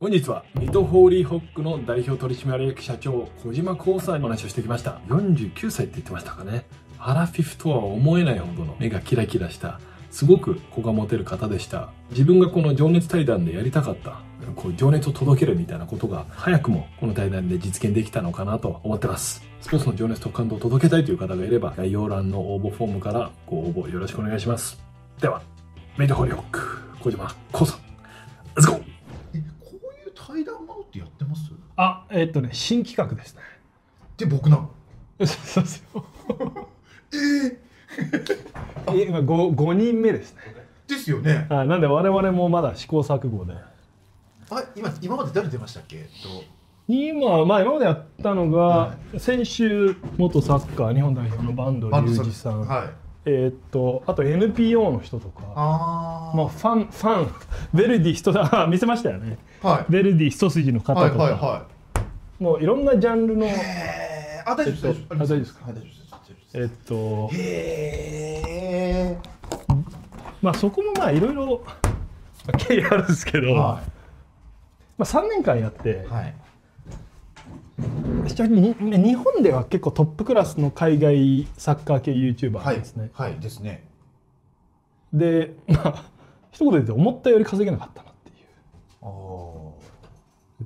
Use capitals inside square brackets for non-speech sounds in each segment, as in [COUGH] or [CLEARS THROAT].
本日は水戸ホーリーホックの代表取締役社長小島光さんにお話をしてきました。49歳って言ってましたかね。アラフィフとは思えないほどの目がキラキラした。すごく子が持てる方でした。自分がこの情熱対談でやりたかった。こう情熱を届けるみたいなことが早くもこの対談で実現できたのかなと思ってます。スポーツの情熱と感動を届けたいという方がいれば概要欄の応募フォームからご応募よろしくお願いします。ではメイドホーリーホック小島光さん Let's go! えこうあ、えっとね、新企画ですね。で僕なの？[LAUGHS] そうですよ。えー、[LAUGHS] 今五五人目ですね。ですよね。あ、なんで我々もまだ試行錯誤で。あ今今まで誰出ましたっけ？と。今まあ今までやったのが、は先週元サッカー日本代表の坂東隆二さん、はいえっとあと NPO の人とか、あまあファンファン。ヴェルディ一あ [LAUGHS] 見せましたよね。あはい。ヴェルディ一筋の方はいとか、はい。はもういろんなジャンルの。あ大丈夫ですえっと大丈夫ですか？はい大丈夫ですえっと。へえまあそこもまあいろいろ。経緯あるんですけど。はまあ、3年間やって。い、はい日本では結構トップクラスの海外サッカー系 YouTuber ですね。はい。ですね。でまあ一言で言うと思ったより稼げなかったなっていう。あ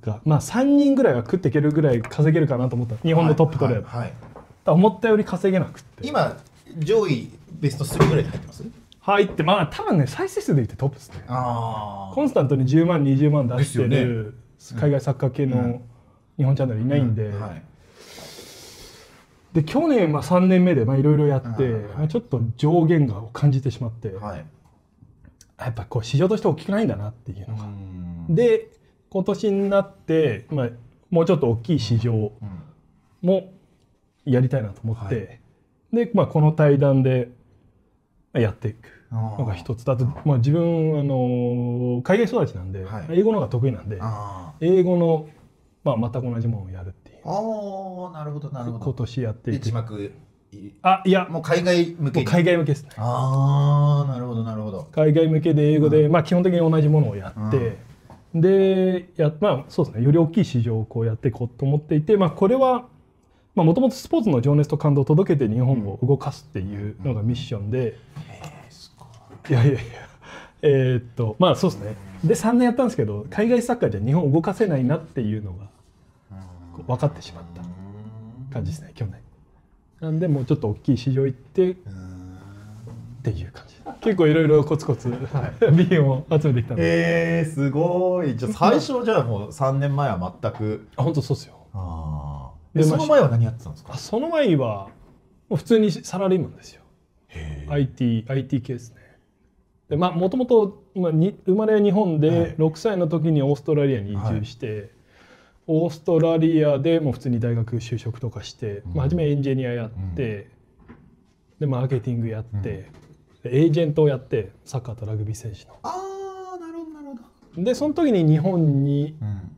かまあ3人ぐらいは食っていけるぐらい稼げるかなと思った。日本のトップ取れば、はい。はい。はい思ったより稼げなくって。今上位ベスト3ぐらいで入ってます？入ってまあ多分ね再生数で言ってトップですね。あコンスタントに10万20万出してる海外サッカー系うん。の日本チャンネルいないんで、はい。で去年まあ3年目でまあいろいろやって、うんまあ、ちょっと上限がを感じてしまって、はい。やっぱこう市場として大きくないんだなっていうのが。うん。で今年になって、まあ、もうちょっと大きい市場うん。もやりたいなと思って、はい。で、まあ、この対談でまあやっていくのが一つ。だと、まあ、自分あの海外育ちなんで、はい。英語の方が得意なんで。あ英語の、まあ、全く同じものをやるっていう。ーあーなるほどなるほ今ど年やってでいく字幕いあいや。ももう海外向け海外向けですね。ああなるほどなるほど。海外向けで英語で、まあ、基本的に同じものをやって、でやまあそうですね。より大きい市場をこうやっていこうと思っていて、まあ、これはもともとスポーツの情熱と感動を届けて日本を動かすっていうのがミッションで、いやいやいやえーっとまあそうですね。で3年やったんですけど海外サッカーじゃ日本を動かせないなっていうのが分かってしまった感じですね去年。なんでもうちょっと大きい市場行ってっていう感じ。結構いろいろコツコツ瓶を集めてきたんで、えー、すごい。じゃあ最初じゃあもう3年前は全く。あ本当そうっすよ。ああでまあその前は何やってたんですか？あその前はもう普通にサラリーマンですよ。へ IT, IT 系ですねでまあもともと生まれは日本はい。で6歳の時にオーストラリアに移住して、オーストラリアでもう普通に大学就職とかして、まあ、初めエンジニアやって、でマーケティングやって、でエージェントをやってサッカーとラグビー選手の。ああなるほどなるほど。でその時に日本に、うん。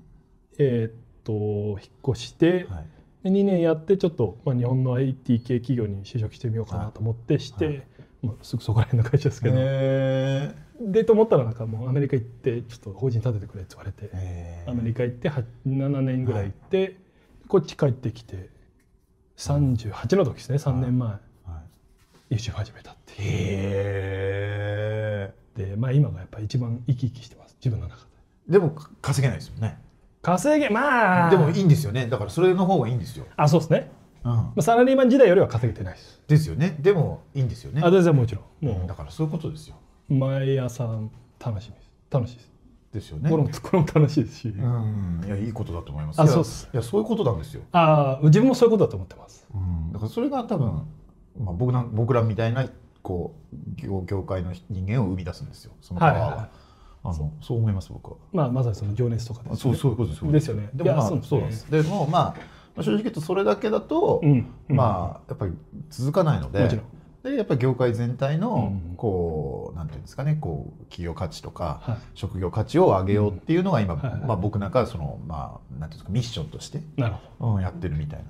えーっと引っ越して、はい。で2年やってちょっと、まあ、日本の IT 系企業に就職してみようかなと思ってして、はい。まあ、すぐそこら辺の会社ですけど、へでと思ったらなんかもうアメリカ行ってちょっと法人立ててくれって言われて、えアメリカ行っては7年ぐらい行って、こっち帰ってきて38の時ですね3年前、はい。YouTube 始めたっていう。へえで、まあ、今がやっぱ一番生き生きしてます。自分の中で。でもか稼げないですよね。稼げまあ。でもいいんですよね。だからそれの方がいいんですよ、あそうですね、うんまあ、サラリーマン時代よりは稼げてないです。ですよね。でもいいんですよね。あ全然もちろん。もだからそういうことですよ。う毎朝楽しみです。楽しいです。ですよね。これもこれも楽しいですし、うん。いやいいことだと思います。あそうっすいやそういうことなんですよ、ああ自分もそういうことだと思ってます。うん、だからそれが多分、まあ、僕な僕らみたいなこう業業界の人間を生み出すんですよ。そのパワーは,、はいはいはい。あのそう思います僕は。まあまさにその情熱とかです、ね、そうそういうことですですよね。そうなんです。でもまあまあ正直言うとそれだけだと、うんうん。まあやっぱり続かないのででやっぱり業界全体のうん。こうなんていうんですかねこう企業価値とか、はい。職業価値を上げようっていうのが今、まあ、僕なんかはそのまあなんていうんですかミッションとして、なるほど。うん、やってるみたいな。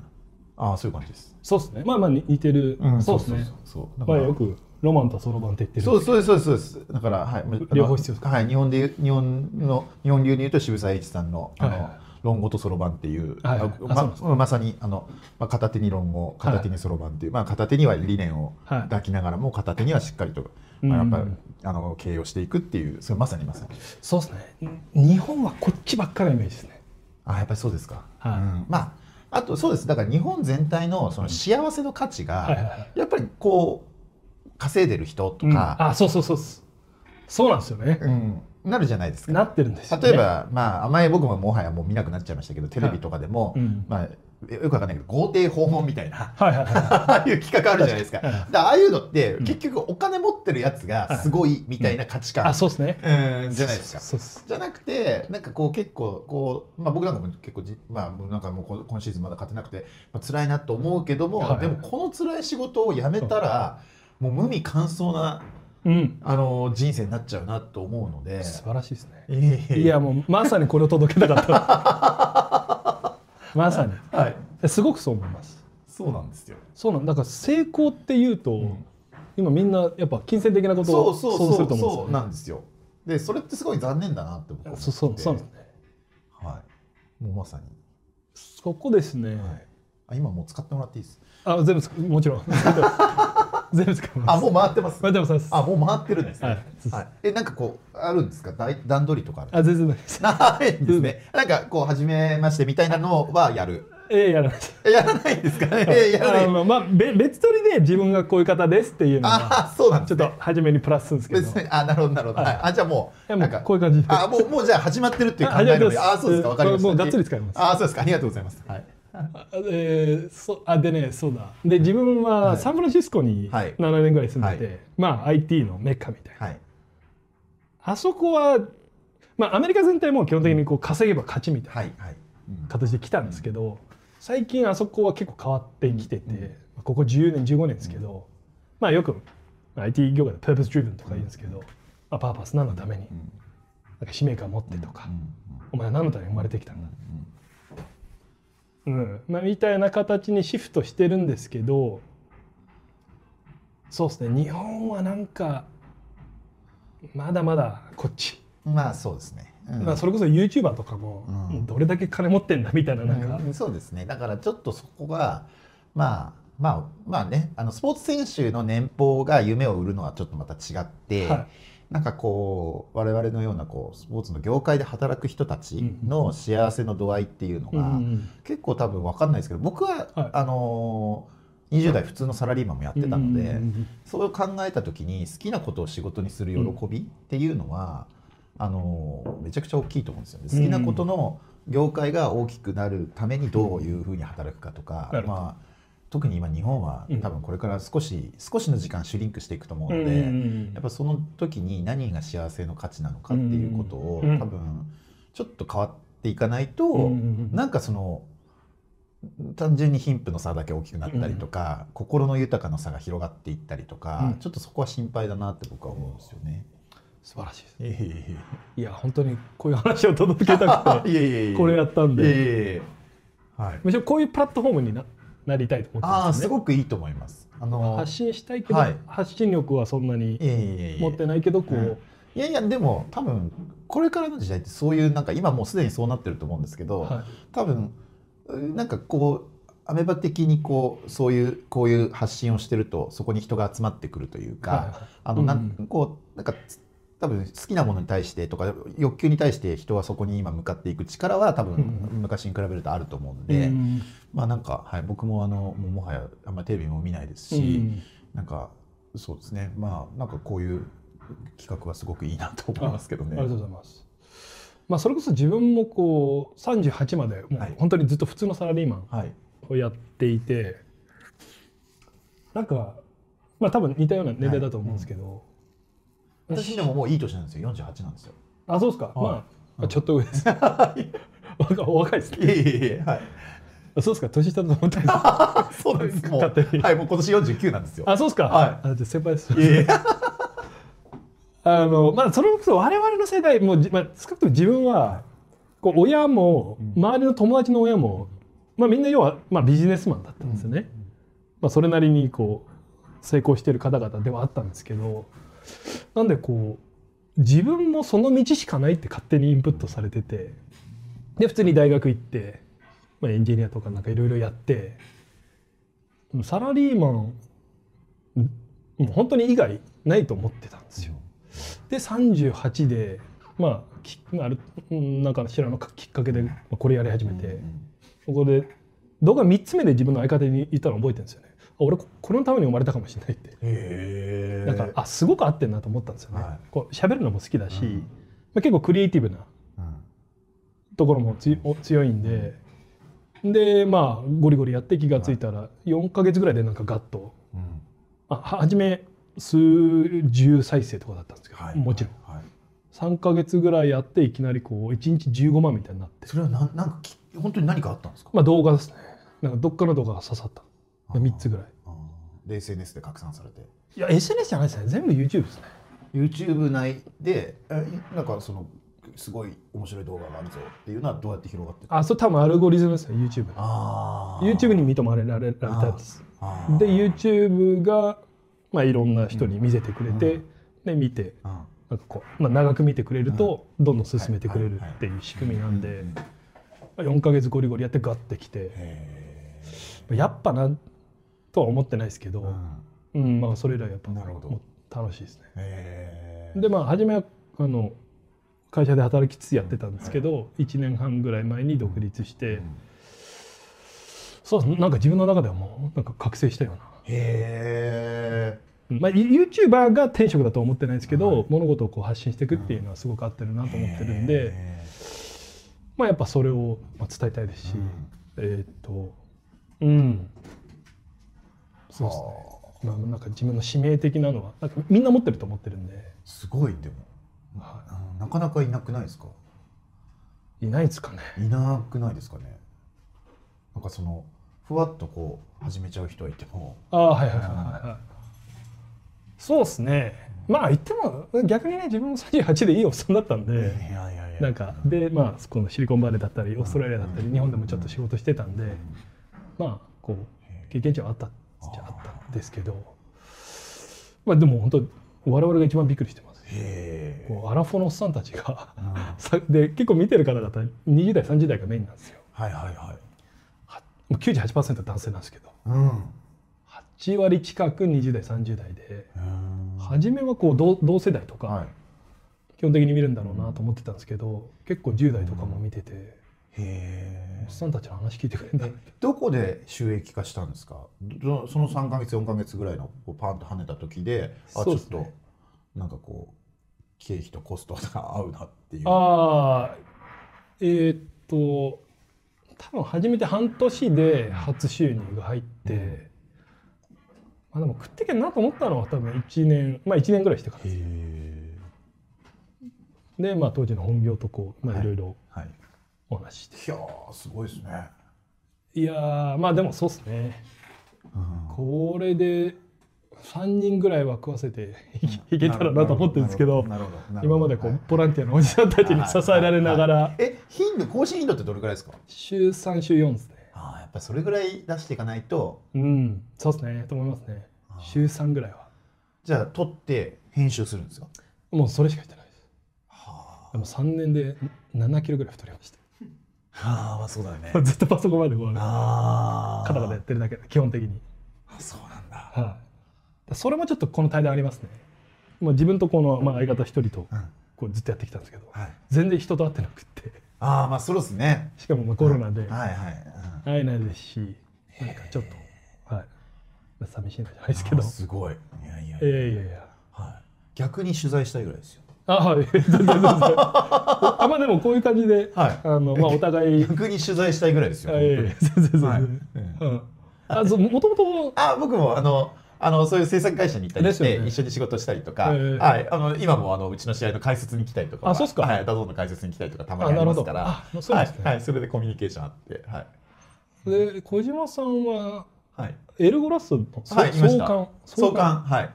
ああそういう感じです。そうですね。まあまあ似てる、そうですね。そうだからまあよくロマンとそろばんって言ってるそうそうですそうですそうです。だからはい両方必要ですはい日本で日本の日本流で言うと渋沢栄一さんのあの、はいはい論語とそろばんっていう、はいはい。ままさにあの、まあ、片手に論語片手にそろばんっていう、まあ、片手には理念をはい。抱きながらも片手にはしっかりと、うん。まあ、やっぱりあの経営をしていくっていうそれまさにまさに。そうですね。日本はこっちばっかりのイメージですね。あやっぱりそうですか、はい。うん。まああとそうです。だから日本全体のその幸せの価値が、はいはいはい。やっぱりこう稼いでる人とうん。か、あそうそうそうそうそうなんですよね、うんなるじゃないですか。なってるんですよ、ね、例えば、まあ、あまり僕ももはやもう見なくなっちゃいましたけど、テレビとかでも、うん。まあ、よくわかんないけど、豪邸訪問みたいな、はいはいはい。ああいう企画あるじゃないですか。確かに。だああいうのって、うん。結局お金持ってるやつがすごいみたいな価値観、あそうですね。うんじゃないですか。そうそうじゃなくて、なんかこう結構こう、まあ、僕なんかも結構じ、まあ、なんかもうこ今シーズンまだ勝てなくて、まあ辛いなと思うけども、はいでもこの辛い仕事を辞めたら、もう無味乾燥なうんあの人生になっちゃうなと思うので。素晴らしいですねいやもうまさにこれを届けたかった [LAUGHS] まさにはい、すごくそう思いますそうなんですよ。そうなんだから成功っていうと、ん今みんなやっぱ金銭的なことそをうそうそうそううんなんですよ。で、それってすごい残念だなって僕は思ってそうそうなんですねはい。もうまさに。そこですね、はい。あ、今もう使ってもらっていいです？あ全部もちろん [LAUGHS] 全部使いあ、ますもう回ってます。まあでもそうですあ、もう回ってるんですね。ははいい。え、なんかこうあるんですか？だい段取りとかあ全然ないですないんですね。なんかこう初めましてみたいなのはやる。ええやらないやらないんですかね？えやらない。あのまあべ別撮りで自分がこういう方ですっていうのはあ、そうなんね。ちょっと初めにプラスするんですけど別にあ、なるほどなるほど。はい。あ、じゃあもういやもうんなかこういう感じであ、もうもうじゃあ始まってるっていう考えので、あ、そうですか。わかりました。もうがっつり使いますあ、そうですか。ありがとうございます。はい。あえーそあでねそうだ。で自分ははい。サンフランシスコにはい7年ぐらい住んでて、はい。まあ IT のメッカみたいな、はい。あそこはまあアメリカ全体も基本的にこう稼げば勝ちみたいなはい。はい。うん。形で来たんですけど最近あそこは結構変わってきてて、うん。ここ10年15年ですけど、まあよく IT 業界で Purpose Driven とか言うんですけど、まあ、パーパス何のために？うん。なんか使命感持ってとか、うん。お前は何のために生まれてきたんだ、うん。うんまあ、みたいな形にシフトしてるんですけどそうですね。日本はなんかまだまだこっち、うんまあそうですね。うん。まあ、それこそ YouTuber とかもうん。どれだけ金持ってんだみたいななんか、うん。そうですね。だからちょっとそこがまあまあまあね、あのスポーツ選手の年俸が夢を売るのはちょっとまた違って。はいなんかこう我々のようなこうスポーツの業界で働く人たちの幸せの度合いっていうのが、うん結構多分分かんないですけど僕は、はい。あのー20代普通のサラリーマンもやってたので、そう考えた時に好きなことを仕事にする喜びっていうのは、あのーめちゃくちゃ大きいと思うんですよね。好きなことの業界が大きくなるためにどういうふうに働くかとか、まあ、特に今日本はうん。多分これから少し、少しの時間シュリンクしていくと思うので、やっぱその時に何が幸せの価値なのかっていうことを、うん。多分ちょっと変わっていかないと、うなんかその単純に貧富の差だけ大きくなったりとか、心の豊かな差が広がっていったりとか、うん。ちょっとそこは心配だなって僕は思うんですよね。素晴らしいです。えいや本当にこういう話を届けたくてこれやったんで、いえいえ。はい。むしろこういうプラットフォームにななりたいと思ってああますすねごくいいと思います。あの発信したいけど、はい。発信力はそんなに持ってないけどこう、うん。いやいやでも多分これからの時代ってそういうなんか今もうすでにそうなってると思うんですけど、はい。多分なんかこうアメバ的にこうそういうこういう発信をしてるとそこに人が集まってくるというか、はいはい。あのなん、うん。こうなんかつ多分好きなものに対してとか欲求に対して人はそこに今向かっていく力は多分うん。昔に比べるとあると思うんで、うん。まあなんか、はい、僕もあのもはやあんまりテレビも見ないですうし、ん。なんかそうですね。まあなんかこういう企画はすごくいいなと思いますけどね。ありがとうございます。まあそれこそ自分もこう38までもうはい。本当にずっと普通のサラリーマンはい、をやっていて、なんかまあ多分似たような年齢だと思うんですけど、私でももういい年なんですよ48なんですよ。あそうですか、はいまあちょっと上です。[LAUGHS] 若お若いですね。いえいえいえはい。あそうですか年下だと思ったんです。そうなん [LAUGHS] です。もう勝手にはいもう今年49なんですよ。あそうですか。はいあじゃあ先輩です。いえいえ [LAUGHS] あのまあそれこそ我々の世代もじまあ少なくとも自分はこう親もうん周りの友達の親もまあみんな要はまあビジネスマンだったんですよね。まあそれなりにこう成功してる方々ではあったんですけどなんでこう自分もその道しかないって勝手にインプットされててで普通に大学行って、まあ、エンジニアとかなんかいろいろやってサラリーマンんもう本当に以外ないと思ってたんですよ。で38でまあきあるうんなんか知らのきっかけでまあこれやり始めて、そこで動画3つ目で自分の相方に言ったの覚えてるんですよ俺このために生まれたかもしれないって。へえなんかあすごく合ってんなと思ったんですよね。はい。こう喋るのも好きだし、うん。まあ、結構クリエイティブなうん。ところもついお強いんで、でまあゴリゴリやって気がついたら4ヶ月ぐらいでなんかガッとうん。あは初め数十再生とかだったんですけど、はいもちろん。はいはい3ヶ月ぐらいやっていきなりこう1日15万みたいになって。それはなんなんかき本当に何かあったんですか？まあ動画ですね。なんかどっかの動画が刺さった。あー。3つぐらいで SNS で拡散されて。いや SNS じゃないですね。全部 YouTube ですね。YouTube 内でえなんかそのすごい面白い動画があるぞっていうのはどうやって広がってあそれ多分アルゴリズムですね YouTube あー。YouTube に認められられたんです。で YouTube が、まあ、いろんな人に見せてくれて、で見てうん。なんかこう、まあ、長く見てくれるとどんどん進めてくれるっていう仕組みなんで、うんまあ4ヶ月ゴリゴリやってガッてきて。へやっぱなとは思ってないですけど、ーうんうん。まあ、それ以来やっぱなるほど。楽しいですね。でまあ初めはあの会社で働きつつやってたんですけど、1年半ぐらい前に独立して、うん。そうなんか自分の中ではもうなんか覚醒したような。へまあ、YouTuber が天職だとは思ってないですけど、はい物事をこう発信していくっていうのはすごく合ってるなと思ってるんで、へまあ、やっぱそれをまあ伝えたいですし、ーうん。えーっとうんそうですね、まあ、なんか自分の使命的なのはなんかみんな持ってると思ってるんで、すごいでも。はうんなかなかいなくないですか？い、いないですかね。いなくないですかね？なんかそのふわっとこう始めちゃう人はいても。ああはいはいはいはい。はいそうですね。まあ言っても逆にね自分も38でいいおっさんだったんで、いやいやいや。なんかでまあこのシリコンバレーだったりオーストラリアだったり日本でもちょっと仕事してたんで。まあこう経験値はあった。っちゃあったんですけどまあでも本当我々が一番びっくりしてます。こうアラフォーのおっさんたちがうん。で結構見てる方々20代30代がメインなんですよ。いはいはい。はもう98%男性なんですけど。うん。8割近く20代30代でうん。初めはこう同同世代とか、はい。基本的に見るんだろうなと思ってたんですけど結構10代とかも見てて、おっさんたちの話聞いてくれるんだ。どこで収益化したんですか？どその3か月4か月ぐらいのこうパンと跳ねた時であちょっとなんかこう経費とコストが合うなっていう。ああえーっと多分初めて半年で初収入が入って、まあ、でも食ってけんなと思ったのは多分1年まあ1年ぐらいしてからですへで、まあ、当時の本業とこう、まあ、はい。いろいろえはいお話しして、いやーすごいですね、い、やーまあでもそうですね。うん。これで3人ぐらいは食わせていけたらなと思ってるんですけど今までこう、はい。ボランティアのおじさんたちに支えられながらえ頻度更新頻度ってどれくらいですか？週3週4ですね。ああやっぱそれぐらい出していかないと。うん。そうですね。と思いますね。週3ぐらいは。じゃあ撮って編集するんですか？もうそれしかしてないです。はでも3年で7キロぐらい太りましあまあそうだよね。た [LAUGHS] ずっとパソコンまでこうああカタカタやってるだけで基本的に。あそうなんだ。はい。それもちょっとこの対談ありますね。もう自分とこの、まあ、相方一人とうん。こうずっとやってきたんですけどはい。全然人と会ってなくって。ああまあそうですね。しかもまあコロナではいはい、会えないですし何かちょっとはい。寂しいなじゃないですけど。すごい。いやいや。いやいやいや。はい、逆に取材したいぐらいですよあはい。[LAUGHS] あまあでもこういう感じで、はい。あのまあお互い。逆に取材したいぐらいですよあそうもともと。あ僕もあのあのそういう制作会社に行ったりして、ね。一緒に仕事したりとか、ええ。はい、あの今もあのうちの試合の解説に来たりとかはあそうっすか。はい、 DAZN の解説に来たりとかたまにありますから。あそはい。はい、それでコミュニケーションあってはい、で小島さんははい、エルゴラスのそはい創刊。創刊。はい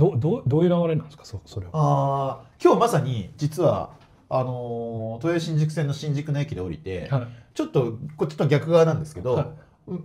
どどどういう流れなんですか？そそれは。あー今日まさに実はあのー豊洲新宿線の新宿の駅で降りて、はい。ちょっとこっちと逆側なんですけど、はい。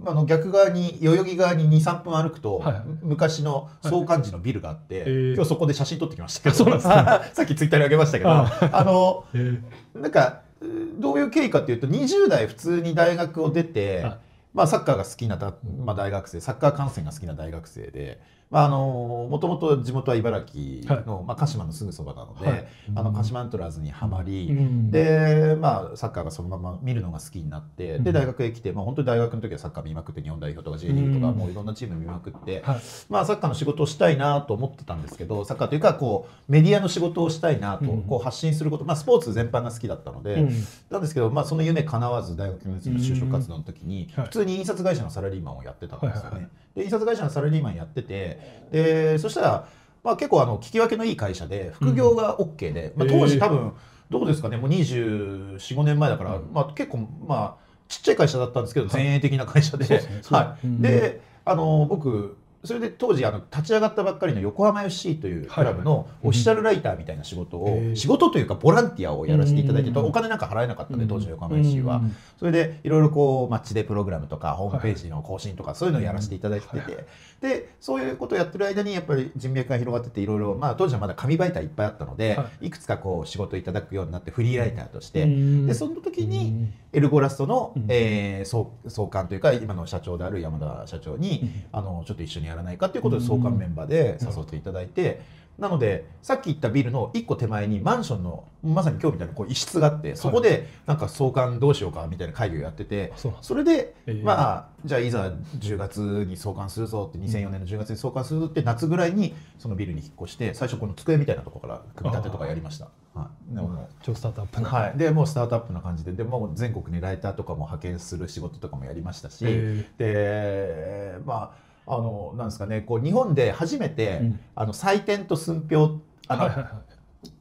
あの逆側に代々木側に23分歩くと、はい。はい。昔の創刊時のビルがあって、えー。今日そこで写真撮ってきましたけど。そうなんです [LAUGHS] さっきツイッターにあげましたけどああのえーなんかうどういう経緯かっていうと20代普通に大学を出て、はい。まあ、サッカーが好きなだ、まあ、大学生サッカー観戦が好きな大学生で、まあ、あのもともと地元は茨城の、まあ、鹿島のすぐそばなので、はい。あの鹿島アントラーズにはまり、うん。で、まあ、サッカーがそのまま見るのが好きになって、でうん。大学へ来て、まあ、本当に大学の時はサッカー見まくって日本代表とか J リーグとか、うん。もういろんなチーム見まくって、はい。まあ、サッカーの仕事をしたいなと思ってたんですけどサッカーというかこうメディアの仕事をしたいなと、うん。こう発信すること、まあ、スポーツ全般が好きだったので、うん。なんですけど、まあ、その夢叶わず大学の就職活動の時に、はい。普通に印刷会社のサラリーマンをやってたんですよね。はいはいはい。で印刷会社のサラリーマンやっててでそしたら、まあ、結構あの聞き分けのいい会社で副業が OK で、まあ、当時多分どうですかねもう245年前だから、うん。まあ、結構まあちっちゃい会社だったんですけど前衛的な会社で、はいうんであの僕それで当時あの立ち上がったばっかりの横浜 FC というクラブはいのオフィシャルライターみたいな仕事を、仕事というかボランティアをやらせていただいて、うん。お金なんか払えなかったんでうん当時の横浜 FC は、うん。それでいろいろこうマッチデープログラムとかホームページの更新とかそういうのをやらせていただいてて、でそういうことをやってる間にやっぱり人脈が広がってていろいろ、まあ、当時はまだ紙媒体いっぱいあったので、、はい。くつかこう仕事をいただくようになってフリーライターとして、うん。でその時にエルゴラストの、うん。えー総総監というか今の社長である山田社長に、うん。あのちょっと一緒にやらないかということで総監メンバーで誘っていただいて、なのでさっき言ったビルの一個手前にマンションのまさに今日みたいなこう一室があってそこでなんか総監どうしようかみたいな会議をやってて、それで、えー。まあじゃあいざ10月に送還するぞって2004年の10月に送還するぞって夏ぐらいにそのビルに引っ越して最初この机みたいなところから組み立てとかやりました。はい、でも超スタートアップな、はい、でもうスタートアップな感じででもう全国にライターとかも派遣する仕事とかもやりましたし、えでまああのなんですかねこう日本で初めて、うん。あの採点と寸評あの、はい。はいはい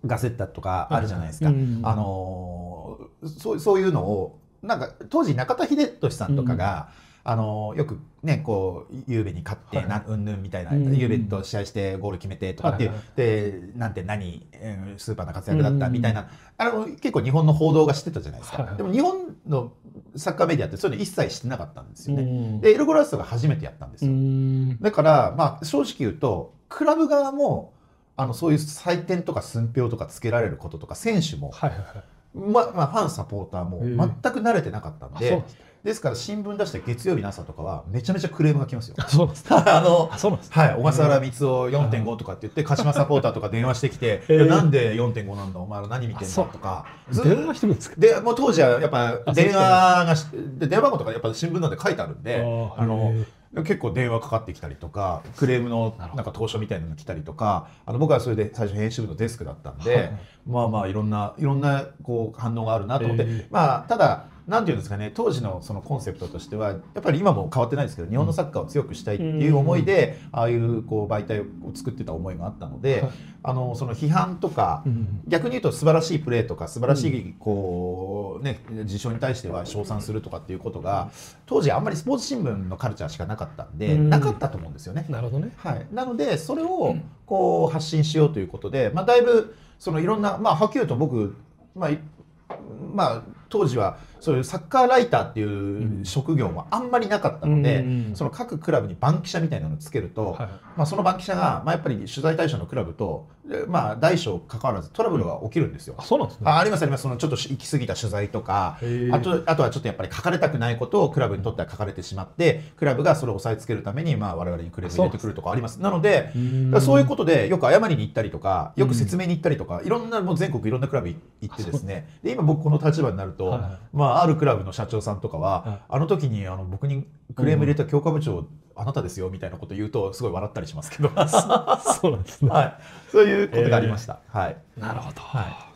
ガセッタとかあるじゃないですか、はいはいうん。あのそうそういうのをなんか当時中田英寿さんとかが、あのよくねこうゆうべに勝って、はい。なうんぬんみたいな、うんゆうべと試合してゴール決めてとかっていう、はいはいでなんて何、えースーパーな活躍だったうんみたいな、あの結構日本の報道がしてたじゃないですか、はいはい。でも日本のサッカーメディアってそういうの一切してなかったんですよね、うん。でエルゴラストが初めてやったんですうよ、ん。だから、まあ、正直言うとクラブ側もあのそういう採点とか寸評とかつけられることとか選手も、はいはいはいままあ、ファンサポーターもええ全く慣れてなかったんで、ですから新聞出した月曜日の朝とかはめちゃめちゃクレームが来ますよ。あそうなんです。[LAUGHS] あのあそうなんですはい、小笠原光雄4.5とかって言って鹿島サポーターとか電話してきて「[LAUGHS] ええいやなんで4.5なんだお前ら何見てんだ」とか。電話してくるんですか？でもう当時はやっぱあ電話がしで電話番号とかやっぱ新聞なんで書いてあるんであーあのへ結構電話かかってきたりとかクレームのなんか投書みたいなの来たりとかあの僕はそれで最初編集部のデスクだったんで、まあまあいろんないろんなこう反応があるなと思って、ええ。まあただなんていうんですかね当時のそのコンセプトとしてはやっぱり今も変わってないですけど日本のサッカーを強くしたいっていう思いで、ああいうこう媒体を作ってた思いがあったので、はい。あのその批判とか、うん。逆に言うと素晴らしいプレーとか素晴らしいこう、ね、事象に対しては称賛するとかっていうことが当時あんまりスポーツ新聞のカルチャーしかなかったんで、うん。なかったと思うんですよね。なるほどね。はい、なのでそれをこう発信しようということで、まあ、だいぶそのいろんな、まあ、はっきり言うと僕、まあまあ、当時はそういうサッカーライターっていう職業もあんまりなかったので、うんその各クラブに番記者みたいなのをつけると、はいまあ、その番記者が、まあ、やっぱり取材対象のクラブと、でまあ、大小関わらずトラブルが起きるんですよ。あそうなんですね。あありますあります。そのちょっと行き過ぎた取材とかあとあとはちょっとやっぱり書かれたくないことをクラブにとっては書かれてしまってクラブがそれを押さえつけるために、まあ、我々にクレームを入れてくるとかあります。なのでそういうことでよく謝りに行ったりとかよく説明に行ったりとか、いろんなもう全国いろんなクラブ行ってですね。で今僕この立場になると、はいはい。まあ、あるクラブの社長さんとかは、はいあの時にあの僕にクレーム入れた強化部長、あなたですよみたいなこと言うとすごい笑ったりしますけど、は [LAUGHS] そうなんですね。い、そういうことがありました。はい。なるほど。は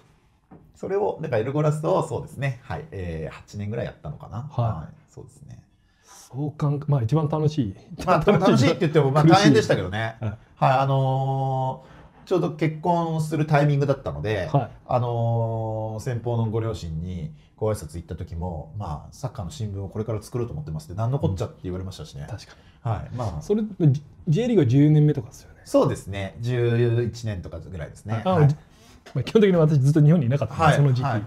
それを、だからエルゴラストをそうですね、はい、えー、8年ぐらいやったのかな。はい。そうですね。そうかんまあ一番楽しい。[LAUGHS] まあ、楽しいって言っても、まあ、大変でしたけどね。はい。はい、あのーちょうど結婚するタイミングだったので、はい。あのー先方のご両親にご挨拶行った時も、まあ、サッカーの新聞をこれから作ろうと思ってますって、何のこっちゃって言われましたしね。確かはい、まあ。に、それ J- リーグは10年目とかですよね。そうですね、11年とかぐらいですね。あ、はい。まあ、基本的に私ずっと日本にいなかったんで、はいその時期、はい。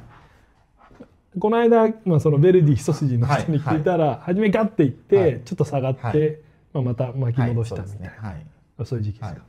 この間、まあ、そのベルディ一筋の人に聞いたら、初めガッていって、はい。ちょっと下がって、はい。まあ、また巻き戻したはいみたいな、そうですね。はい。あそういう時期ですか、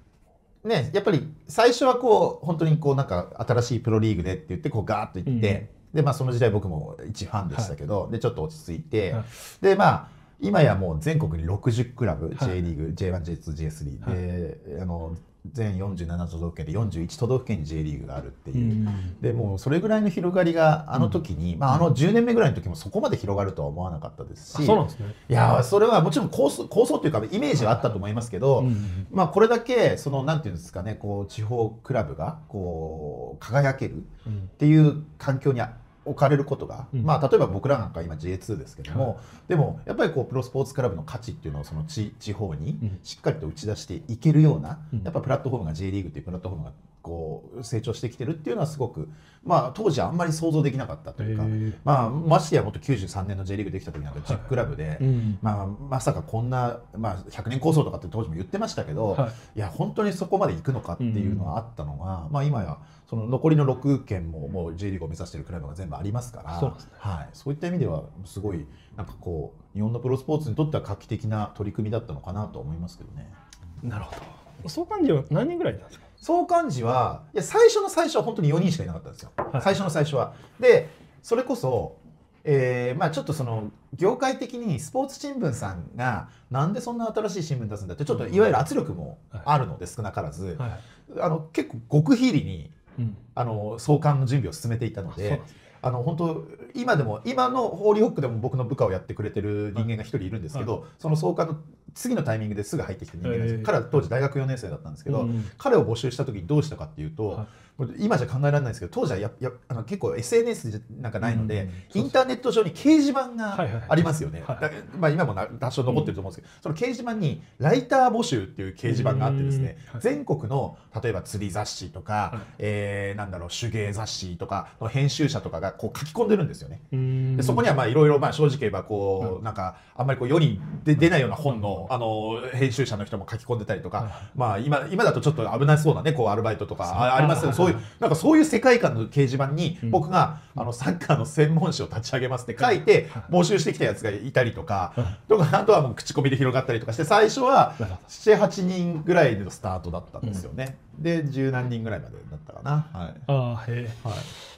ね、やっぱり最初はこう本当にこうなんか新しいプロリーグでって言ってこうガーッといって、でまあその時代僕も一ファンでしたけど、でちょっと落ち着いて、はい。でまあ今やもう全国に60クラブ、はい。J リーグ J1J2J3 で、あの全47都道府県で41都道府県に J リーグがあるっていう。うん。でもうそれぐらいの広がりがあの時に、まあ、あの10年目ぐらいの時もそこまで広がるとは思わなかったですしあそうなんですね、いやそれはもちろん構想構想というかイメージはあったと思いますけど、うんまあ、これだけそのなんていうんですかねこう地方クラブがこう輝けるっうん。ていう環境に置かれることが、うん。まあ、例えば僕らなんか今 J2 ですけども、でもやっぱりこうプロスポーツクラブの価値っていうのをその地地方にうん。しっかりと打ち出していけるような、うん。やっぱプラットフォームが J リーグっていうプラットフォームがこう成長してきてるっていうのはすごく、まあ、当時はあんまり想像できなかったというか、まあ、ましてやもっと93年の J リーグできた時なんか10クラブで。うん。まあ、まさかこんな、まあ、100年構想とかって当時も言ってましたけど、はい。いや本当にそこまで行くのかっていうのはあったのが、まあ、今やその残りの6県ももう J リーグを目指しているクラブが全部ありますからそうね。はい、そういった意味ではすごいなんかこう日本のプロスポーツにとっては画期的な取り組みだったのかなと思いますけどね。なるほど。相関時は何人ぐらいいたんですか？相関時はいや最初の最初は本当に4人しかいなかったんですよ、はい。最初の最初は。でそれこそ、えーまあ、ちょっとその業界的にスポーツ新聞さんがなんでそんな新しい新聞出すんだってちょっといわゆる圧力もあるので少なからず、はい。あの結構極秘裏にうん。あの創刊の準備を進めていたのであの本当今でも今のホーリーホックでも僕の部下をやってくれてる人間が一人いるんですけど、その創刊の次のタイミングですぐ入ってきた人間です彼は当時大学4年生だったんですけど、うん彼を募集した時にどうしたかっていうと、今じゃ考えられないんですけど当時はややあの結構 SNS じゃなんかないので、うんインターネット上に掲示板がありますよね、まあ、今もな多少残ってると思うんですけど、その掲示板にライター募集っていう掲示板があってですね、全国の例えば釣り雑誌とか、はい。えーなんだろう手芸雑誌とかの編集者とかがこう書き込んでるんですよね。うん。でそこにはまあいろいろまあ正直言えばこうなんかあんまりこう世に出出ないような本のあの編集者の人も書き込んでたりとはかまあ今今だとちょっと危なそうなねこうアルバイトとかあありますけどはいそういうなんかそういう世界観の掲示板にうん。僕があのサッカーの専門誌を立ち上げますって書いて募集してきたやつがいたりとかとかあとはもう口コミで広がったりとかして最初はなるほど。78人ぐらいのスタートだったんですよね。で十何人ぐらいまでだったかな。はい。ああへえいはい。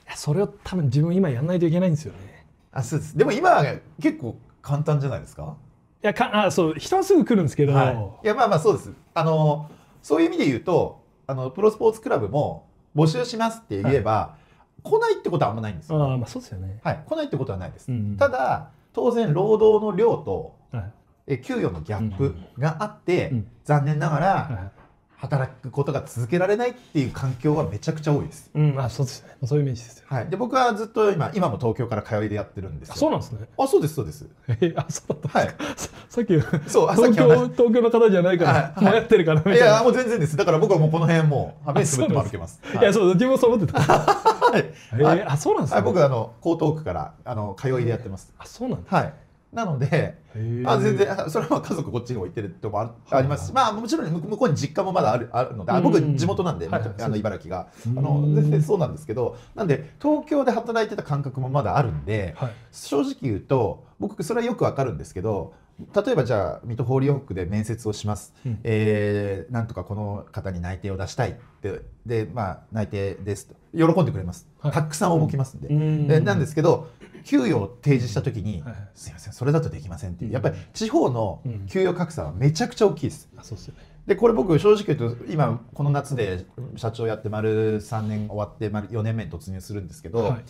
やそれを多分自分今やんないといけないんですよね。あそうです。でも今は結構簡単じゃないですか？いやかあそう。人はすぐ来るんですけど、はい、いやまあまあそうです。あのそういう意味で言うとあのプロスポーツクラブも募集しますって言えば、来ないってことはあんまないんですよ、ああまあそうですよね、はい、来ないってことはないです、うんただ当然労働の量とはいえ給与のギャップがあって、うん。残念ながらは働くことが続けられないっていう環境はめちゃくちゃ多いです、い、うんあそうですね。そういうイメージですよ。はい、で僕はずっと今今も東京から通いでやってるんですそうなんですね。あそうですそうです。えーあそうだったはい。ささっきそう東京東京の方じゃないからはい迷ってるからいやもう全然です。だから僕はもうこの辺もう目つぶっても歩けます。い。やそう自分もそう思ってた、はい。えー、あそうなんですねはい、僕あの江東区からあの通いでやってます。あそうなんだはい。なので、あ全然あそれは家族こっちにも行ってるってもあります。し、まあもちろん向向こうに実家もまだあるあるので、あ僕うん地元なんで、あの茨城が、うん。あの全然そうなんですけど、なんで東京で働いてた感覚もまだあるんで、はい。正直言うと僕それはよくわかるんですけど。例えばじゃあ水戸ホーリーホックで面接をします、うん。えーなんとかこの方に内定を出したいって。でまあ内定ですと。喜んでくれます、はい。たくさん応募きますんで、うん。でなんですけど給与を提示した時に、はいすいませんそれだとできませんっていう。うん。やっぱり地方の給与格差はめちゃくちゃ大きいです。あそうですよね。でこれ僕正直言うと今この夏で社長やって丸3年終わって丸4年目に突入するんですけど、はい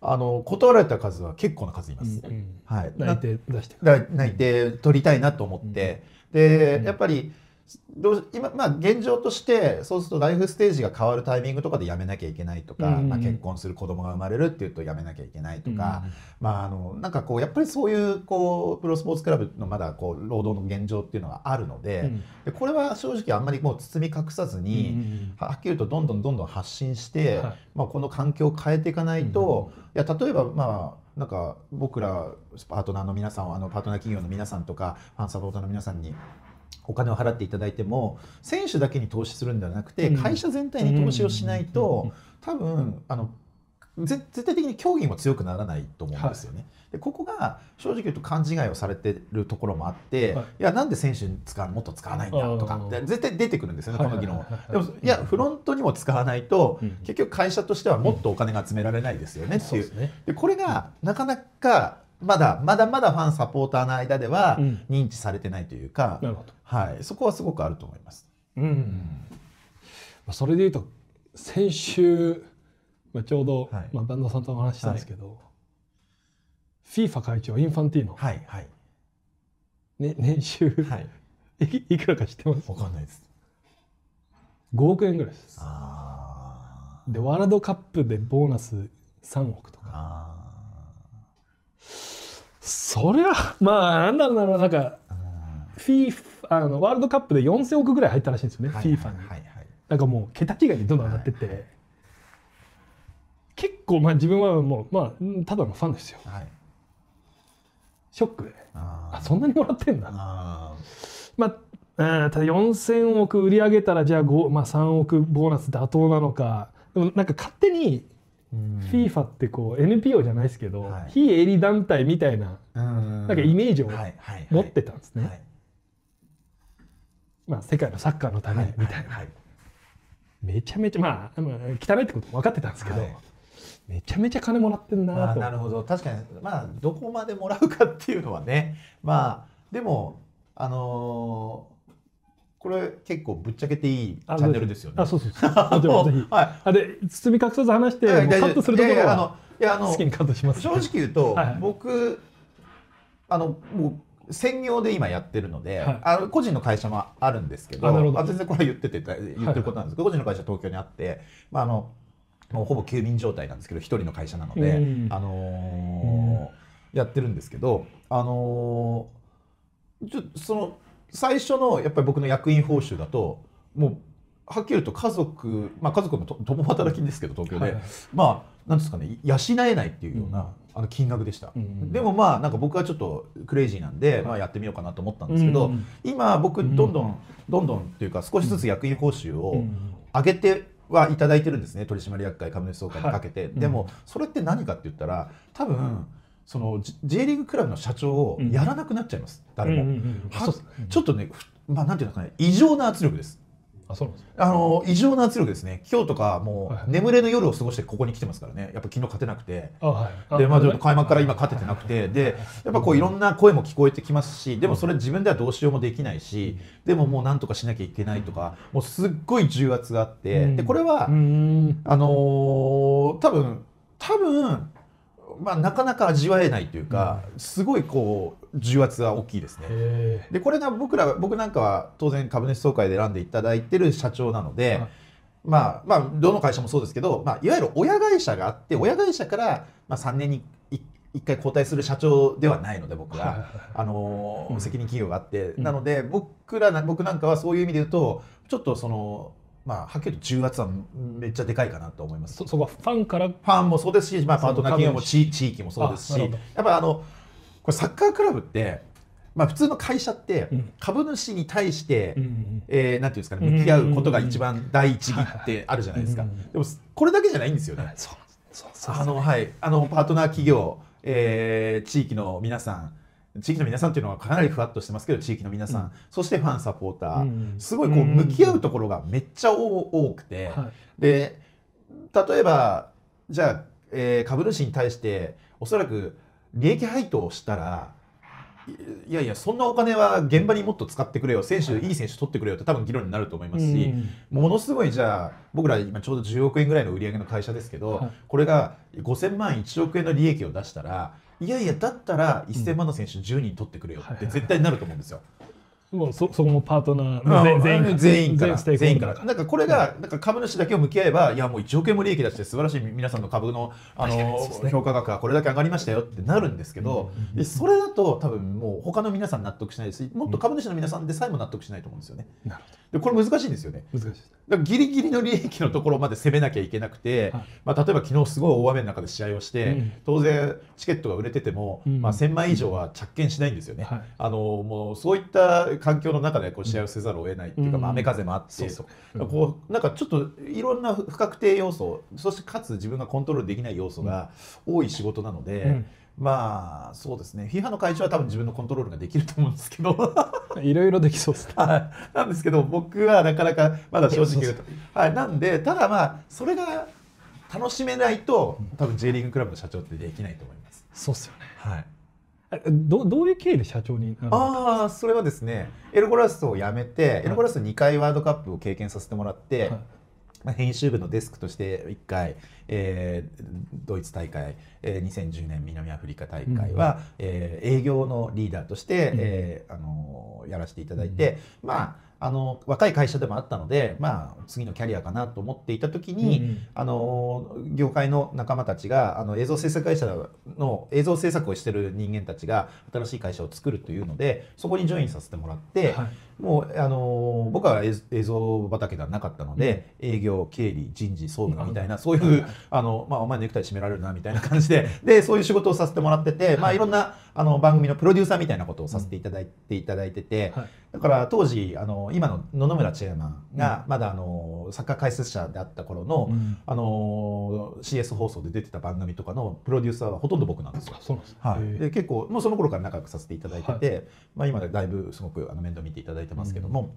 あの断られた数は結構な数います。うんうん。はい、内定出してだから内定取りたいなと思って、で、うん。やっぱりどう今まあ現状としてそうするとライフステージが変わるタイミングとかで辞めなきゃいけないとか、うんまあ、結婚する子供が生まれるっていうと辞めなきゃいけないとか、うんまああのなんかこうやっぱりそういうこうプロスポーツクラブのまだこう労働の現状っていうのがあるので,、うん。でこれは正直あんまりもう包み隠さずに、うんはっきりとどんどんどんどん発信して、はい。まあ、この環境を変えていかないと、いや例えばまあなんか僕らパートナーの皆さんあのパートナー企業の皆さんとかファンサポーターの皆さんにお金を払っていただいても選手だけに投資するんではなくて、うん。会社全体に投資をしないと、うん。多分あのぜ絶対的に競技も強くならないと思うんですよね。でここが正直言うと勘違いをされてるところもあって、はい。い、やなんで選手に使うもっと使わないんだとかって絶対出てくるんですよねこの議論は。いはい。はい。ではいもいやフロントにも使わないと、うん。結局会社としてはもっとお金が集められないですよねっていう。でこれがなかなかまだまだまだファンサポーターの間ではうん。認知されてないというか、なるほどはい、そこはすごくあると思います。うん。まあそれでいうと先週、まあ、ちょうど、はい。まあ、バンドさんとお話ししたんですけど、FIFA 会長インファンティーノ、はいはい。ね、年収、はい。い、いくらか知ってます？わかんないです。5億円ぐらいです。あでワールドカップでボーナス3億とーか。あそれはまあなんだろうななんかーあ FIFA あのワールドカップで4000億ぐらい入ったらしいんですよね、ーはい FIFA に、はいはい。なんかもう桁違いにどんどん上がってって、はい結構まあ自分はもうまあうんただのファンですよ。はい。ショックで。あそんなにもらってんだ。あまあうんただ4000億売り上げたらじゃあ、5まあ、3億ボーナス妥当なのか。でもなんか勝手に FIFA ってこう NPO じゃないですけど、はい。非営利団体みたいなうん。なんかイメージをはいはいはい。持ってたんですね、はいまあ、世界のサッカーのためにみたいな、はい。めちゃめちゃまあまあ汚いってことも分かってたんですけど、はい。めちゃめちゃ金もらってんまなと、あなるほど。確かにまあどこまでもらうかっていうのはねまあでもあのーこれ結構ぶっちゃけていいチあャンネルですよね。あそうそうそうもちろんぜひ。はい。あで包み隠さず話して、はいカットするところはのいやあの好きにカットします。正直言うと、はいはい。僕あのもう専業で今やってるので、はい。あの個人の会社もあるんですけどあ全然これ言ってて言ってることなんですけど、個人の会社東京にあって、まあ、あのもうほぼ休眠状態なんですけど一人の会社なので、うん。あのーやってるんですけど、あのーちょその最初のやっぱり僕の役員報酬だともうはっきり言うと家族、まあ、家族もと共働きですけど東京で、はいはい。まあなんですかね養えないっていうような、あの金額でした、うんでもまあなんか僕はちょっとクレイジーなんで、まあ、やってみようかなと思ったんですけど、うん今僕うん。どんどん、どんどんっていうか少しずつ役員報酬をうん上げてはいただいてるんですね取締役会株主総会にかけて、はいでもそれって何かって言ったら多分その J- リーグクラブの社長をやらなくなっちゃいます、誰も、ちょっとねふまあなんていうのかね異常な圧力ですあそうなんですあの異常な圧力ですね。今日とかもはいう眠れぬ夜を過ごしてここに来てますからね。やっぱ昨日勝てなくて。あはい。でまあ、ちょっと開幕から今勝ててなくて。でやっぱこういろんな声も聞こえてきますしでもそれ自分ではどうしようもできないしでももうなんとかしなきゃいけないとかもうすっごい重圧があって。でこれはうん。あのー多分多分まあなかなか味わえないというかすごいこう重圧が大きいですね。へでこれが僕ら僕なんかは当然株主総会で選んでいただいてる社長なので、はい。まあまあどの会社もそうですけど、まあ、いわゆる親会社があって親会社から、まあ、3年に1回交代する社長ではないので僕は。あの責任企業があって、うん。なので僕らな僕なんかはそういう意味で言うとちょっとそのまあはっきりと重圧はめっちゃでかいかなと思います。そそこはファンからファンもそうですし、まあ、パートナー企業もそ地地域もそうですしやっぱあのこれサッカークラブって、まあ、普通の会社ってうん。株主に対して、うんうんえーなんていうんですかね向き合うことが一番第一義ってあるじゃないですか、はいはいはいでもこれだけじゃないんですよね。あのはい、あのパートナー企業、えー地域の皆さん地域の皆さんっていうのはかなりふわっとしてますけど地域の皆さん、うん。そしてファンサポーター、うんすごいこううん向き合うところがめっちゃ多多くて、はい。で例えばじゃあ、えー株主に対しておそらく利益配当をしたらいいやいやそんなお金は現場にもっと使ってくれよ。選手い。い選手取ってくれよって多分議論になると思いますし、うんものすごいじゃあ僕ら今ちょうど10億円ぐらいの売り上げの会社ですけど、はい。これが5000万1億円の利益を出したらいやいやだったら1000万の選手10人取ってくれよはいって絶対になると思うんですよ。もうそそこもパートナー全員全員から。全員か。ら。なんかこれがなんか株主だけを向き合えばいやもう1億円も利益出して素晴らしい皆さんの株のあの評価額がこれだけ上がりましたよってなるんですけどでそれだと多分もう他の皆さん納得しないです。しもっと株主の皆さんでさえも納得しないと思うんですよね。なるでこれ難しいんですよね。ほど難しいだからギリギリの利益のところまで攻めなきゃいけなくて、はい。まあ、例えば昨日すごい大雨の中で試合をして、うん。当然チケットが売れてても、うん。まあ、1000万以上は着券しないんですよね。はい。あのもうそういった環境の中でこう試合をせざるを得ないっていうか、うん。まあ、雨風もあって、こうなんかちょっといろんな不確定要素そしてかつ自分がコントロールできない要素が多い仕事なので、うん。まあそうですね。FIFA の会長は多分自分のコントロールができると思うんですけど。[LAUGHS] いろいろできそうですね。[LAUGHS] はい。なんですけど僕はなかなかまだ正直言うと、はい、なんでただまあそれが楽しめないと多分 J リーグクラブの社長ってできないと思います。そうっすよね。はい。えどどういう経緯で社長になるの？ああそれはですねエルゴラストを辞めて、エルゴラスト2回ワールドカップを経験させてもらって、はい。まあ、編集部のデスクとして1回、えードイツ大会、えー2010年南アフリカ大会は、えー営業のリーダーとして、うん。えーあのーやらせていただいて、まああの若い会社でもあったので、まあ、次のキャリアかなと思っていた時に、うんうん。あの業界の仲間たちがあの映像制作会社の映像制作をしてる人間たちが新しい会社を作るというのでそこにジョインさせてもらって、はいもうあの僕は映映像畑ではなかったので、営業経理人事総務みたいなそういうあの、まあ、お前ネクタイ締められるなみたいな感じででそういう仕事をさせてもらってて、まあ、いろんなあの番組のプロデューサーみたいなことをさせていただいていただいてて、はい。だから当時あの今の野々村チェアマンがまだあのサッカー解説者であった頃の、うん。あの CS 放送で出てた番組とかのプロデューサーはほとんど僕なんですよ。あ。そうなんですね。はい、で結構もうその頃から仲良くさせていただいてて、まあ、今でだいぶすごくあの面倒見ていただいてますけども、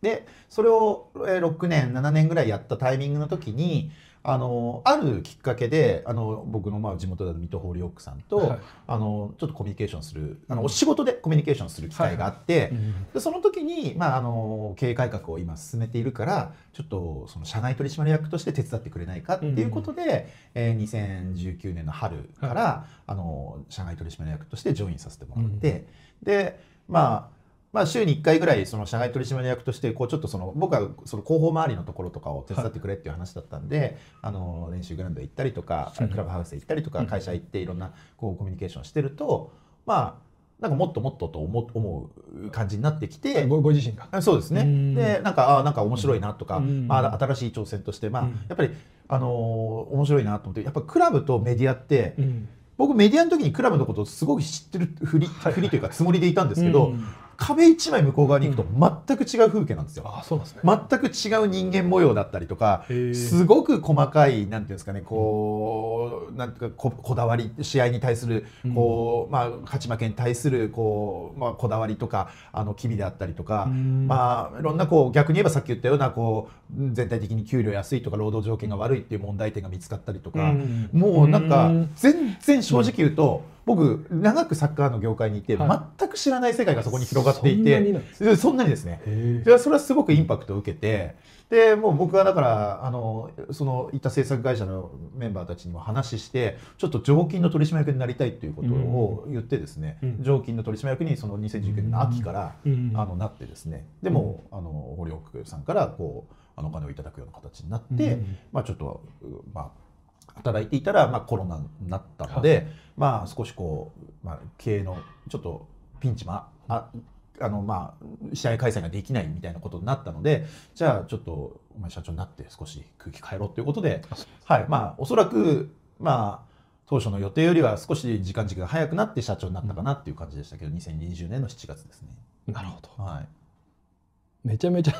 でそれをえー6年7年ぐらいやったタイミングの時にあのあるきっかけであの僕のまあ地元である水戸ホーリーオックさんと、はいあのちょっとコミュニケーションするあのお仕事でコミュニケーションする機会があって、うんでその時に、まあ、あの経営改革を今進めているからちょっとその社外取締役として手伝ってくれないかっていうことで、えー2019年の春から、あの社外取締役としてジョインさせてもらって、でまあまあ、週に1回ぐらいその社外取締役としてこうちょっとその僕はその広報周りのところとかを手伝ってくれっていう話だったんで、あの練習グラウンド行ったりとかうん。クラブハウス行ったりとうん。か会社行っていろんなこうコミュニケーションしてるとまあなんかもっともっとと思思う感じになってきて、ごご自身が。あそうですね。うん。でなんかあなんか面白いなとか、うん。まあ、新しい挑戦として、まあうん。やっぱり、あのー面白いなと思ってやっぱクラブとメディアって、うん。僕メディアの時にクラブのことをすごく知ってるふり,、はい。ふりというかつもりでいたんですけど、うん壁一枚向こう側に行くと全く違う風景なんですよ。あそうなんですね。全く違う人間模様だったりとかすごく細かいなんていうんですかねこうなん。ていうかここだわり試合に対するこう、まあ、勝ち負けに対するこう、まあ、こだわりとかあの機微であったりとか、うん。まあ、いろんなこう逆に言えばさっき言ったようなこう全体的に給料安いとか労働条件が悪いっていう問題点が見つかったりとか、うん。もうなんかうん。全然正直言うと、僕長くサッカーの業界にいて、は全く知らない世界がそこに広がっていてでそんなにですね。それはすごくインパクトを受けてでもう僕はだからあのそのいった制作会社のメンバーたちにも話してちょっと常勤の取締役になりたいっていうことを言ってですね、うん。常勤の取締役にその2019年の秋から、うん。あのなってですねでも、あの堀奥さんからこうあのお金をいただくような形になって、うん。まあちょっとまあ働いていたら、まあ、コロナになったので、まあ少しこう、まあ、経営のちょっとピンチもあああのまあ試合開催ができないみたいなことになったのでじゃあちょっとお前社長になって少し空気変えろということで、はいまあ、おそらくまあ当初の予定よりは少し時間軸が早くなって社長になったかなっていう感じでしたけど、2020年の7月ですね。なるほど。はいめちゃめちゃ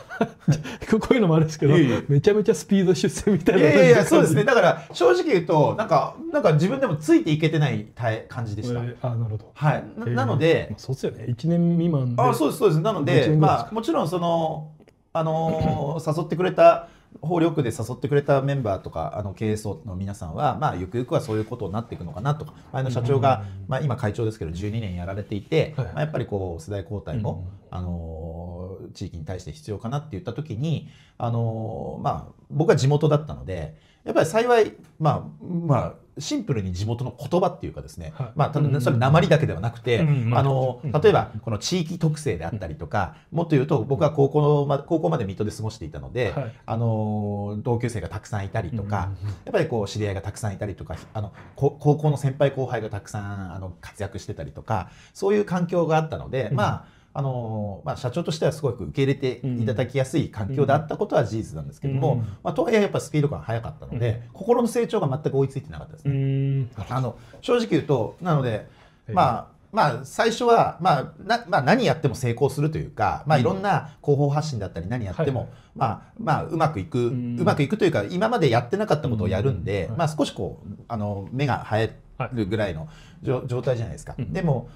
[LAUGHS] こういうのもあるんですけどめちゃめちゃスピード出世みたいな。いやいやそうですね。だから正直言うとなんかなんか自分でもついていけてないた感じでした。えーあなるほど。はい、なえーなのでまあ、そうですよね。1年未満であそうですそうです。なの一でまあもちろんそのあのー [LAUGHS] 誘ってくれた法力で誘ってくれたメンバーとかあの経営層の皆さんはまあゆくゆくはそういうことになっていくのかなとか。前の社長が、まあ、今会長ですけど12年やられていて、はい。まあ、やっぱりこう世代交代も、あのー地域に対して必要かなって言った時にあのーまあ僕は地元だったのでやっぱり幸いまあまあシンプルに地元の言葉っていうかですね、はい。まあたうんそれ鉛だけではなくて、うんまああのうん例えばこの地域特性であったりとか、もっと言うと僕は高校ま高校まで水戸で過ごしていたので、はい。あの同級生がたくさんいたりとか、うんうんうん。やっぱりこう知り合いがたくさんいたりとかあのこ高校の先輩後輩がたくさんあの活躍してたりとかそういう環境があったので、うん。まああのまあ、社長としてはすごく受け入れていただきやすい環境であったことは事実なんですけども、うんまあ、とはいえやっぱスピード感が速かったので、心の成長が全く追いついてなかったですね。あの正直言うとなので、ええまあまあ、最初は、まあなまあ、何やっても成功するというか、まあ、いろんな広報発信だったり何やっても、はい。まあまあ、うまくいく、ん。うまくいくというか今までやってなかったことをやるんで、うん。まあ、少しこうあの目が生えるぐらいの状状態じゃないですか。うん。でも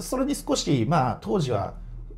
それに少し、まあ、当時は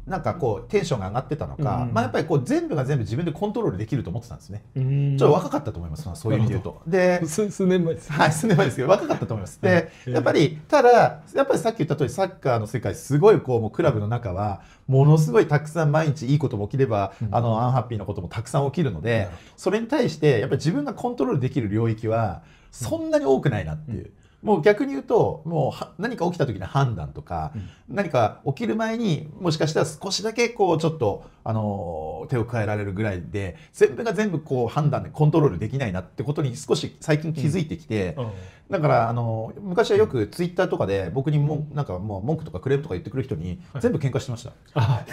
なんかこうテンションが上がってたのか、うんまあ、やっぱりこう全部が全部自分でコントロールできると思ってたんですね。うんちょっと若かったと思います、そういう意味で言うと。で数数年前です、はい、数年前ですけど若かったと思います。で、うんやっぱりただやっぱりさっき言った通りサッカーの世界すごいこうもうクラブの中はものすごいたくさん毎日いいことも起きれば、うんあのアンハッピーなこともたくさん起きるのなでそれに対してやっぱり自分がコントロールできる領域はそんなに多くないなっていう。もう逆に言うともうは何か起きた時の判断とか、何か起きる前にもしかしたら少しだけこうちょっとあの手を加えられるぐらいで全部が全部こう判断でコントロールできないなってことに少し最近気づいてきて、うん。だからあの昔はよくツイッターとかで僕にもなんかもう文句とかクレームとか言ってくる人にはい。全部喧嘩してました。あ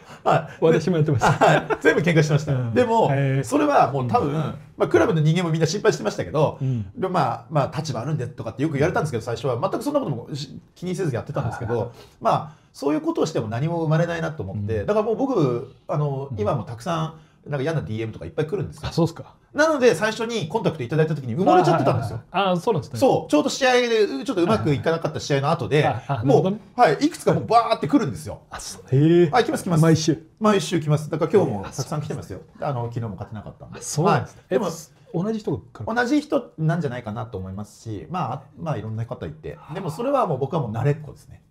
[LAUGHS] はい。私もやってましたはい。全部喧嘩してました。うん。でもそれはもう多分、まあ、クラブの人間もみんな心配してましたけど、うん。でまあまあ立場あるんでとかってよく言われたんですけど最初は全くそんなこともし気にせずやってたんですけどまあそういうことをしても何も生まれないなと思って、うん。だからもう僕あのうん。今もたくさんなんか嫌な DM とかいっぱい来るんですよ。あそうですか。なので最初にコンタクトいただいた時に埋もれちゃってたんですよ。ああそうなんですね。そう。ちょうど試合でちょっとうまくいかなかった試合の後ではいはいもうはい、いくつかもうバーって来るんですよ。あそう。へえはい来ます来ます。毎週。毎週来ます。だから今日もえーたくさん来てますよ。あの昨日も勝てなかったんで。あそうなんですね、はい、でも同じ人同じ人なんじゃないかなと思いますし、まあ、あまあいろんな方いて。でもそれはもう僕はもう慣れっこですね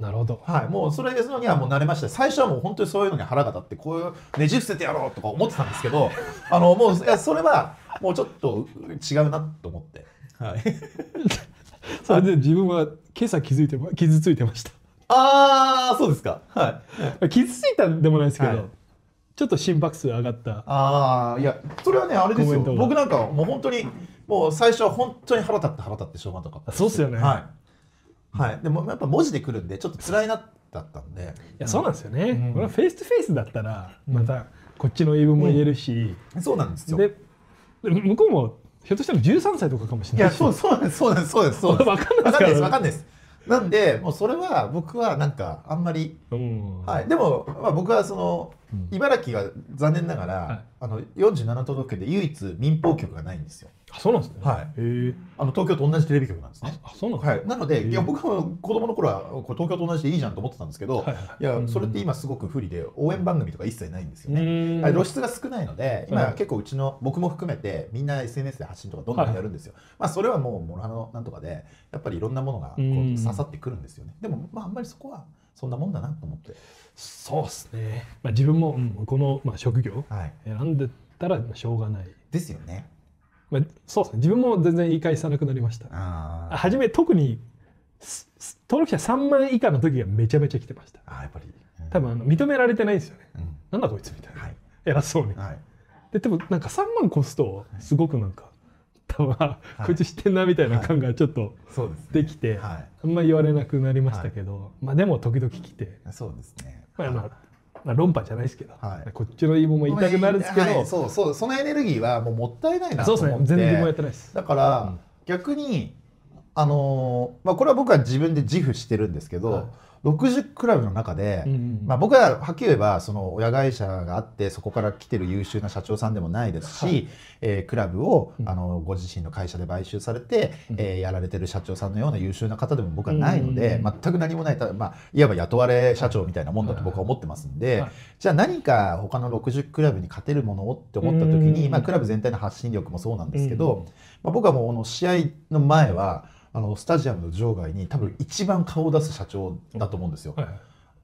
なるほど。はい。もうそれにはもう慣れました最初はもう本当にそういうのに腹が立ってこういうねじ伏せてやろうとか思ってたんですけど [LAUGHS] あのもういやそれはもうちょっと違うなと思って。はい。[LAUGHS] それで自分は今朝気づいてま傷ついてました。ああそうですか。はい。傷ついたんでもないですけど、はい。ちょっと心拍数上がった。ああいやそれはねあれですよ。僕なんかもう本当にもう最初は本当に腹立って腹立ってしょうがなかったあそうっすよね。はい、はい、でもやっぱ文字で来るんでちょっと辛いなだったんで。いやそうなんですよね、うん。これはフェイストゥフェイスだったらまたこっちの言い分も言えるし、そうなんですよ。でで向こうもひょっとしたら13歳とかかもしいやれない。しそうそうなんですそうなんですそうですそうです。[LAUGHS] わかんないですから。わかんないですわかんないです。なんでもうそれは僕はなんかあんまりうん。はい、でも、まあ、僕はその、うん茨城が残念ながら、はい。あの47都道府県で唯一民放局がないんですよ。あそうなんですね。はい。あの東京と同じテレビ局なんですね。あそうなんですね。はい、なので、いや僕も子供の頃はこれ東京と同じでいいじゃんと思ってたんですけど、はいはい。いやうんそれって今すごく不利で応援番組とか一切ないんですよね。露出が少ないので今はい結構うちの僕も含めてみんな SNS で発信とかどんどんやるんですよ。まあそれはもうモラハラなんとかでやっぱりいろんなものがこううん。刺さってくるんですよね。でもまああんまりそこはそんなもんだなと思って。そうですね、まあ、自分も、うんこの、まあ、職業はい。選んでたらまあしょうがない、ですよね。まあ、そうですね。自分も全然言い返さなくなりました。初め特に登録者3万以下の時がめちゃめちゃ来てました。あーやっぱり。うん。多分あの認められてないんですよね。うん。なんだこいつみたいな、はい。偉そうに。はい。ででもなんか3万越すとすごくなんか、多分あいこい。つ知ってんなみたいな感がちょっとそうできて、はあんま言われなくなりましたけど、まあでも時々来て、い。そうですね。まあまあまあ、論破じゃないですけど、はい。こっちの言い分も言いたくなるんですけど、はいそうそうそのエネルギーはもうもったいないなそうと思って。ですね。全然もやってないです。だから、うん逆にあのーまあこれは僕は自分で自負してるんですけど、はい60クラブの中で、うんうんまあ、僕ははっきり言えばその親会社があってそこから来てる優秀な社長さんでもないですし、はい。えークラブを、うん。あのご自身の会社で買収されて、うん。えーやられてる社長さんのような優秀な方でも僕はないので、うんうん。全く何もないた、まあ、いわば雇われ社長みたいなもんだと僕は思ってますんで、はい。じゃあ何か他の60クラブに勝てるものをって思った時に、うん。まあ、クラブ全体の発信力もそうなんですけど、まあ、僕はもうこの試合の前はあのスタジアムの場外に多分一番顔を出す社長だと思うんですよ。はい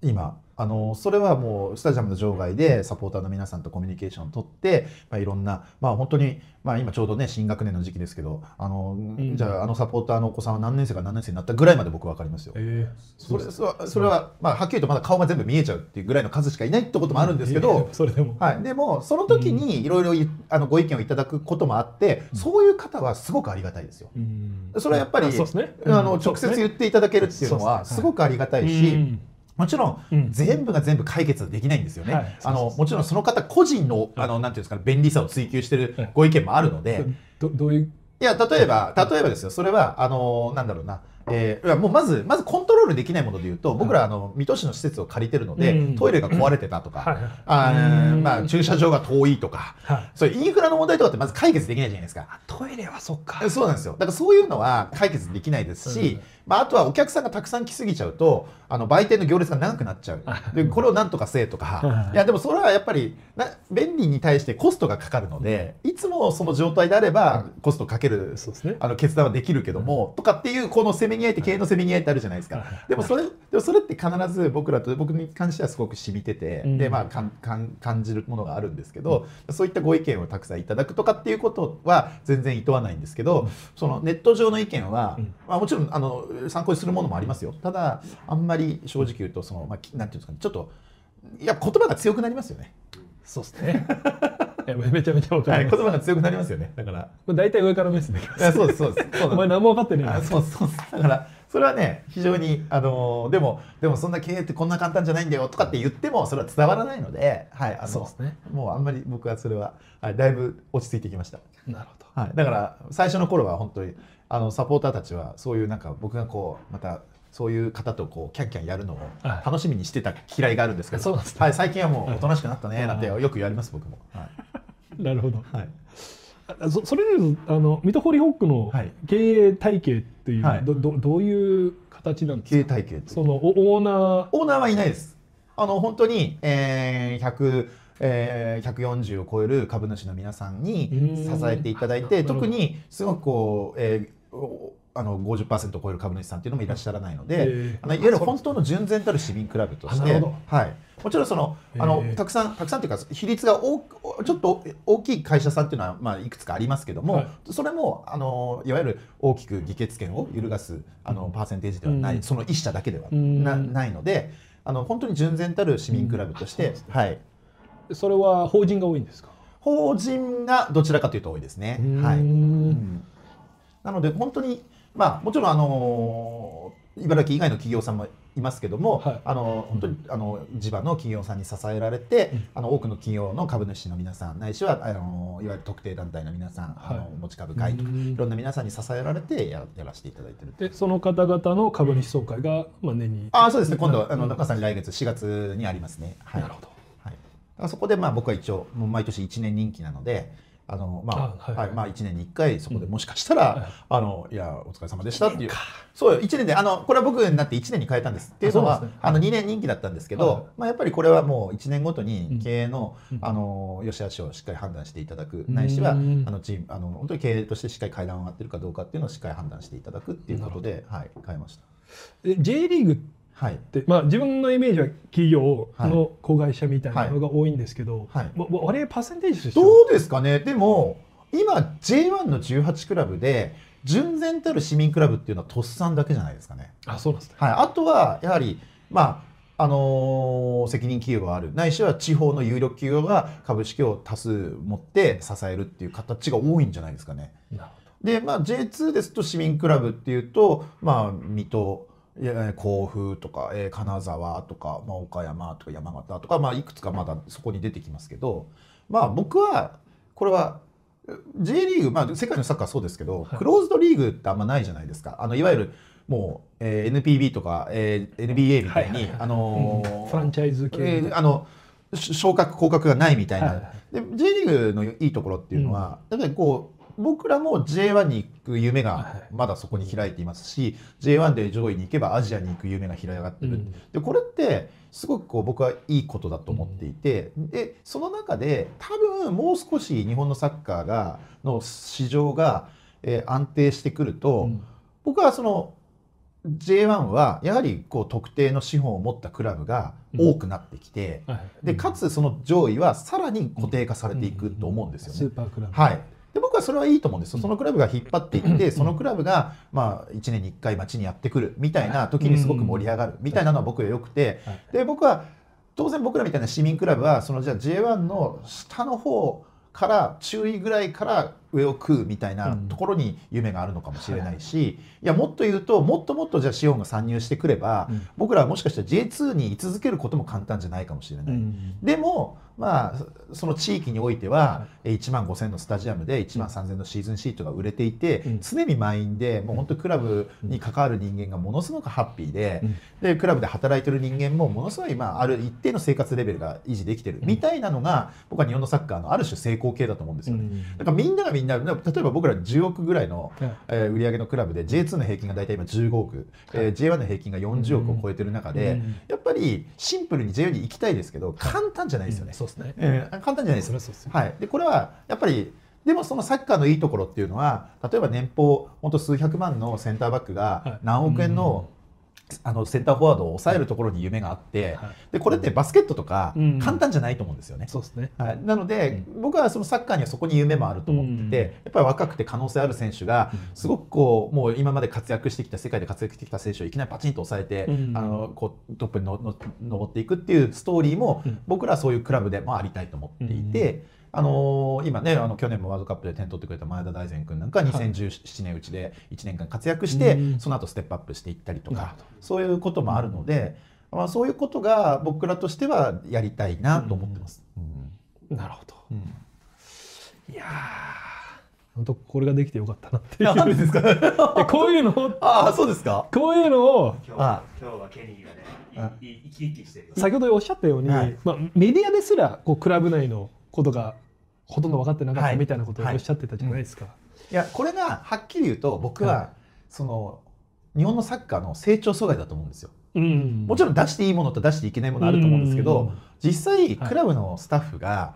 今。あのそれはもうスタジアムの場外でサポーターの皆さんとコミュニケーションを取って、まあ、いろんな、まあ、本当に、まあ、今ちょうどね新学年の時期ですけどあの、ん。じゃああのサポーターのお子さんは何年生か何年生になったぐらいまで僕は分かりますよ。えー。それそれそれは、まあ、はっきりとまだ顔が全部見えちゃうっていうぐらいの数しかいないってこともあるんですけど、いやいやそれでも、はい、でもその時にいろいろいあのご意見をいただくこともあって、そういう方はすごくありがたいですよ。うん。それはやっぱり、ねあのうん。直接言っていただけるっていうのはすごくありがたいし、うんもちろん、うん。全部が全部解決できないんですよね。はい。あのもちろんその方個人のあのなんていうんですかね便利さを追求してい。ご意見もあるので、どどういう？いや例えば例えばですよ。それはあのなんだろうなえーい。やもうまずまずコントロールできないものでいうと僕らあの水戸市の施設を借りてるので、うん。トイレが壊れてたとか、うん。まあ、駐車場が遠いとかはい。そういうインフラの問題とかってまず解決できないじゃないですか。トイレはそっか。そうなんですよ。だからそういうのは解決できないですし、まあ、あとはお客さんがたくさん来すぎちゃうとあの売店の行列が長くなっちゃう。でこれをなんとかせえとか。い。やでもそれはやっぱりな便利に対してコストがかかるのでいつもその状態であればコストかけるあの決断はできるけども、とかっていうこのせめぎ合いって経営のせめぎ合いってあるじゃないですか、でもそれでもそれって必ず僕らと僕に関してはすごく染みてて、うん。でまあかんかん感じるものがあるんですけど、そういったご意見をたくさんいただくとかっていうことは全然厭わないんですけど、そのネット上の意見は、うん。まあ、もちろんあの参考にするものもありますよ。ただあんまり正直言うとその、まあ、きなんていうんですかねちょっといや言葉が強くなりますよね。そうですね [LAUGHS] いやめちゃめちゃわかはい、ります、言葉が強くなりますよね。だから。大体上から目線できますそうですそうです。お前何も分かってなあそうそうだからそれはね非常にあのでもでもそんな経営ってこんな簡単じゃないんだよとかって言ってもそれは伝わらないので、はい、あのそうですねもうあんまり僕はそれは、はい、だいぶ落ち着いてきました。なるほどはい、だから最初の頃は本当にあのサポーターたちはそういうなんか僕がこうまたそういう方とこうキャンキャンやるのをはい。楽しみにしてた嫌いがあるんですけど、そうなんですね。はい、最近はもうおとなしくなったねなんてよく言われます僕も。はい。[LAUGHS] なるほど。はい。あそそれであの水戸ホリホックのはい。経営体系っていう、はい。どどどういう形なんですか？経営体系そのおオーナー。オーナーはいないです。あの本当に、えー100えー、140を超える株主の皆さんにうん。支えていただいて特にすごくこう、えーおあの50%を超える株主さんっていうのもいらっしゃらないので、えーあのいわゆる本当の純然たる市民クラブとしてはい、もちろんそのあの、えーたくさんたくさんというか比率が大ちょっと大きい会社さんっていうのは、まあ、いくつかありますけども、はい。それもあのいわゆる大きく議決権を揺るがすあのパーセンテージではない、うん。その一社だけではうん。なないのであの本当に純然たる市民クラブとして、うん。はい、それは法人が多いんですか？法人がどちらかというと多いですね。はい、なので本当にまあもちろんあの茨城以外の企業さんもいますけども、はい。あの本当にあの地場の企業さんに支えられて、うん。あの多くの企業の株主の皆さんないしはあのいわゆる特定団体の皆さん、あのはい持ち株会とかうん。いろんな皆さんに支えられてややらせていただいてるでその方々の株主総会が、まあ、年にあそうですね。今度あのうん中さんに来月4月にありますね。はい、なるほど。はい、そこでまあ僕は一応もう毎年1年任期なのであの、まああはいはい。まあ、1年に1回そこでもしかしたら、はいあのいやお疲れ様でしたっていう。そうよ1年であのこれは僕になって1年に変えたんですっていうのはあそうなんですね。あの2年任期だったんですけど、はいまあ、やっぱりこれはもう1年ごとに経営の,、うん。あの良し悪しをしっかり判断していただくうんないしはあのチームあの本当に経営としてしっかり階段を上がってるかどうかっていうのをしっかり判断していただくっていうことで、はい、変えました。で J リーグっはい。て、まあ、自分のイメージは企業の子会社みたいなのが多いんですけど、はい。わわ割合パーセンテージとしてどはうですかね？でも今 J1 の18クラブで純然たる市民クラブっていうのはとっさんだけじゃないですかね。あそうなんですね。はい、あとはやはりまああのー責任企業がある。ないしは地方の有力企業が株式を多数持って支えるっていう形が多いんじゃないですかね。なるで、まあ、J2 ですと市民クラブっていうと、まあ、水戸いや甲府とか、えー金沢とか、まあ、岡山とか山形とか、まあ、いくつかまだそこに出てきますけど、まあ、僕はこれは J リーグ、まあ、世界のサッカーはそうですけど、はい。クローズドリーグってあんまないじゃないですか。あのいわゆるもう、えー NPB とか、えー NBA みたいに、あのーフランチャイズ系えーあのし昇格降格がないみたいな、はいはいで J リーグのいいところっていうのは、やっぱりこう僕らも J1 に行く夢がはいまだそこに開いていますし、J1 で上位に行けばアジアに行く夢が広がってる、うん。でこれってすごくこう僕はいいことだと思っていて、でその中で多分もう少し日本のサッカーがの市場が、えー安定してくると、うん。僕はその J1 はやはりこう特定の資本を持ったクラブが多くなってきて、はいでかつその上位はさらに固定化されていくと思うんですよね。スーパークラブ。はいで僕はそれはいいと思うんですよ。そのクラブが引っ張っていって、うん。そのクラブが、まあ、1年に1回街にやってくるみたいな時にすごく盛り上がるみたいなのは僕は良くて、はい。で僕は当然僕らみたいな市民クラブはそのじゃあ J1 の下の方から注意ぐらいから上を食うみたいなところに夢があるのかもしれないし、い。やもっと言うともっともっとじゃあ資本が参入してくれば、うん。僕らはもしかしたら J2 に居続けることも簡単じゃないかもしれない。でもまあその地域においては1万5000のスタジアムで1万3000のシーズンシートが売れていて、うん。常に満員でもう本当にクラブに関わる人間がものすごくハッピーで,、うん。でクラブで働いてる人間もものすごい、まあ、ある一定の生活レベルが維持できてるみたいなのが僕は日本のサッカーのある種成功形だと思うんですよね。だからみんながみんな例えば僕ら10億ぐらいの、えー売り上げのクラブで J2 の平均が大体今15億、えー J1 の平均が40億を超えてる中で、うん。やっぱりシンプルに J1 に行きたいですけど簡単じゃないですよね。そうですね。えー簡単じゃないですそですよ。はい、でこれはやっぱりでもそのサッカーのいいところっていうのは例えば年俸本当数百万のセンターバックはい。が何億円の,、あのセンターフォワードを抑えるところに夢があって、はい。でこれってバスケットとかうん。簡単じゃないと思うんですよね。そうですね。はい、なので、僕はそのサッカーにはそこに夢もあると思ってて、うん。やっぱり若くて可能性ある選手がすごくこうもう今まで活躍してきた世界で活躍してきた選手をいきなりパチンと抑えて、うん。あのこうトップにのの上っていくっていうストーリーも、うん。僕らはそういうクラブでもありたいと思っていて。あのー今ねあの去年もワールドカップで点取ってくれた前田大然君なんかは2017年うちで1年間活躍して、うん。その後ステップアップしていったりとかそういうこともあるので、まあ、そういうことが僕らとしてはやりたいなと思ってます。うん。なるほど。うん。いやー。本当これができてよかったなっていう。[LAUGHS] でですか？でこういうのをああそうですか？こういうのを今日今日はケニーがあね、いい生き生きしてる。先ほどおっしゃったように、はい。まあ、メディアですらこうクラブ内のことがほとんど分かってなかっはい。たみたいなことをおっしゃってたじゃないですか。いやこれがはっきり言うと僕は、はい。その日本のサッカーの成長阻害だと思うんですよ。うん。もちろん出していいものと出していけないものあると思うんですけど、うん。実際クラブのスタッフが、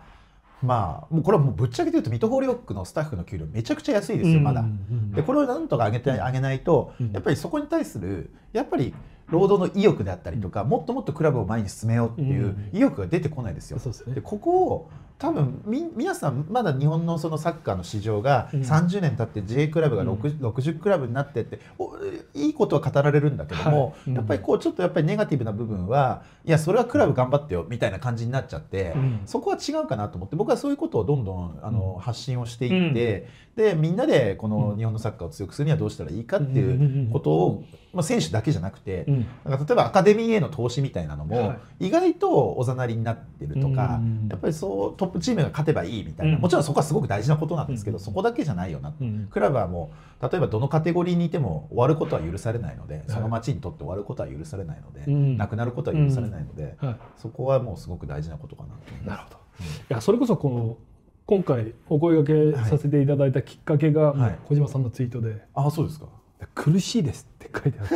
まあもうこれはもうぶっちゃけて言うとミトホーリオックのスタッフの給料めちゃくちゃ安いですよまだ。うん。でこれをなんとか上げてあげないと、うん。やっぱりそこに対するやっぱり労働の意欲であったりとか、もっともっとクラブを前に進めようっていううん。意欲が出てこないですよ。でここを多分み皆さんまだ日本のそのサッカーの市場がうん。30年経って J クラブが6 60クラブになってっておいいことは語られるんだけども、はい。うん。やっぱりこうちょっとやっぱりネガティブな部分はいやそれはクラブ頑張ってよみたいな感じになっちゃって、うん。そこは違うかなと思って僕はそういうことをどんどんあの、うん。発信をしていって、でみんなでこの日本のサッカーを強くするにはどうしたらいいかっていうことを、まあ、選手だけじゃなくて、うん。なんか例えばアカデミーへの投資みたいなのも、は意外とおざなりになってるとか、うんやっぱりそうトップチームが勝てばいいみたいな、うん。もちろんそこはすごく大事なことなんですけど、うんそこだけじゃないよな、うんクラブはもう例えばどのカテゴリーにいても終わることは許されないので、その町にとって終わることは許されないので、うん。なくなることは許されないので、はい。そこはもうすごく大事なことかなと。なるほど。いやそれこそこの今回お声掛けさせていただいたきっかけが、はい。小島さんのツイートで。ああそうですか。「苦しいです」って書いてあって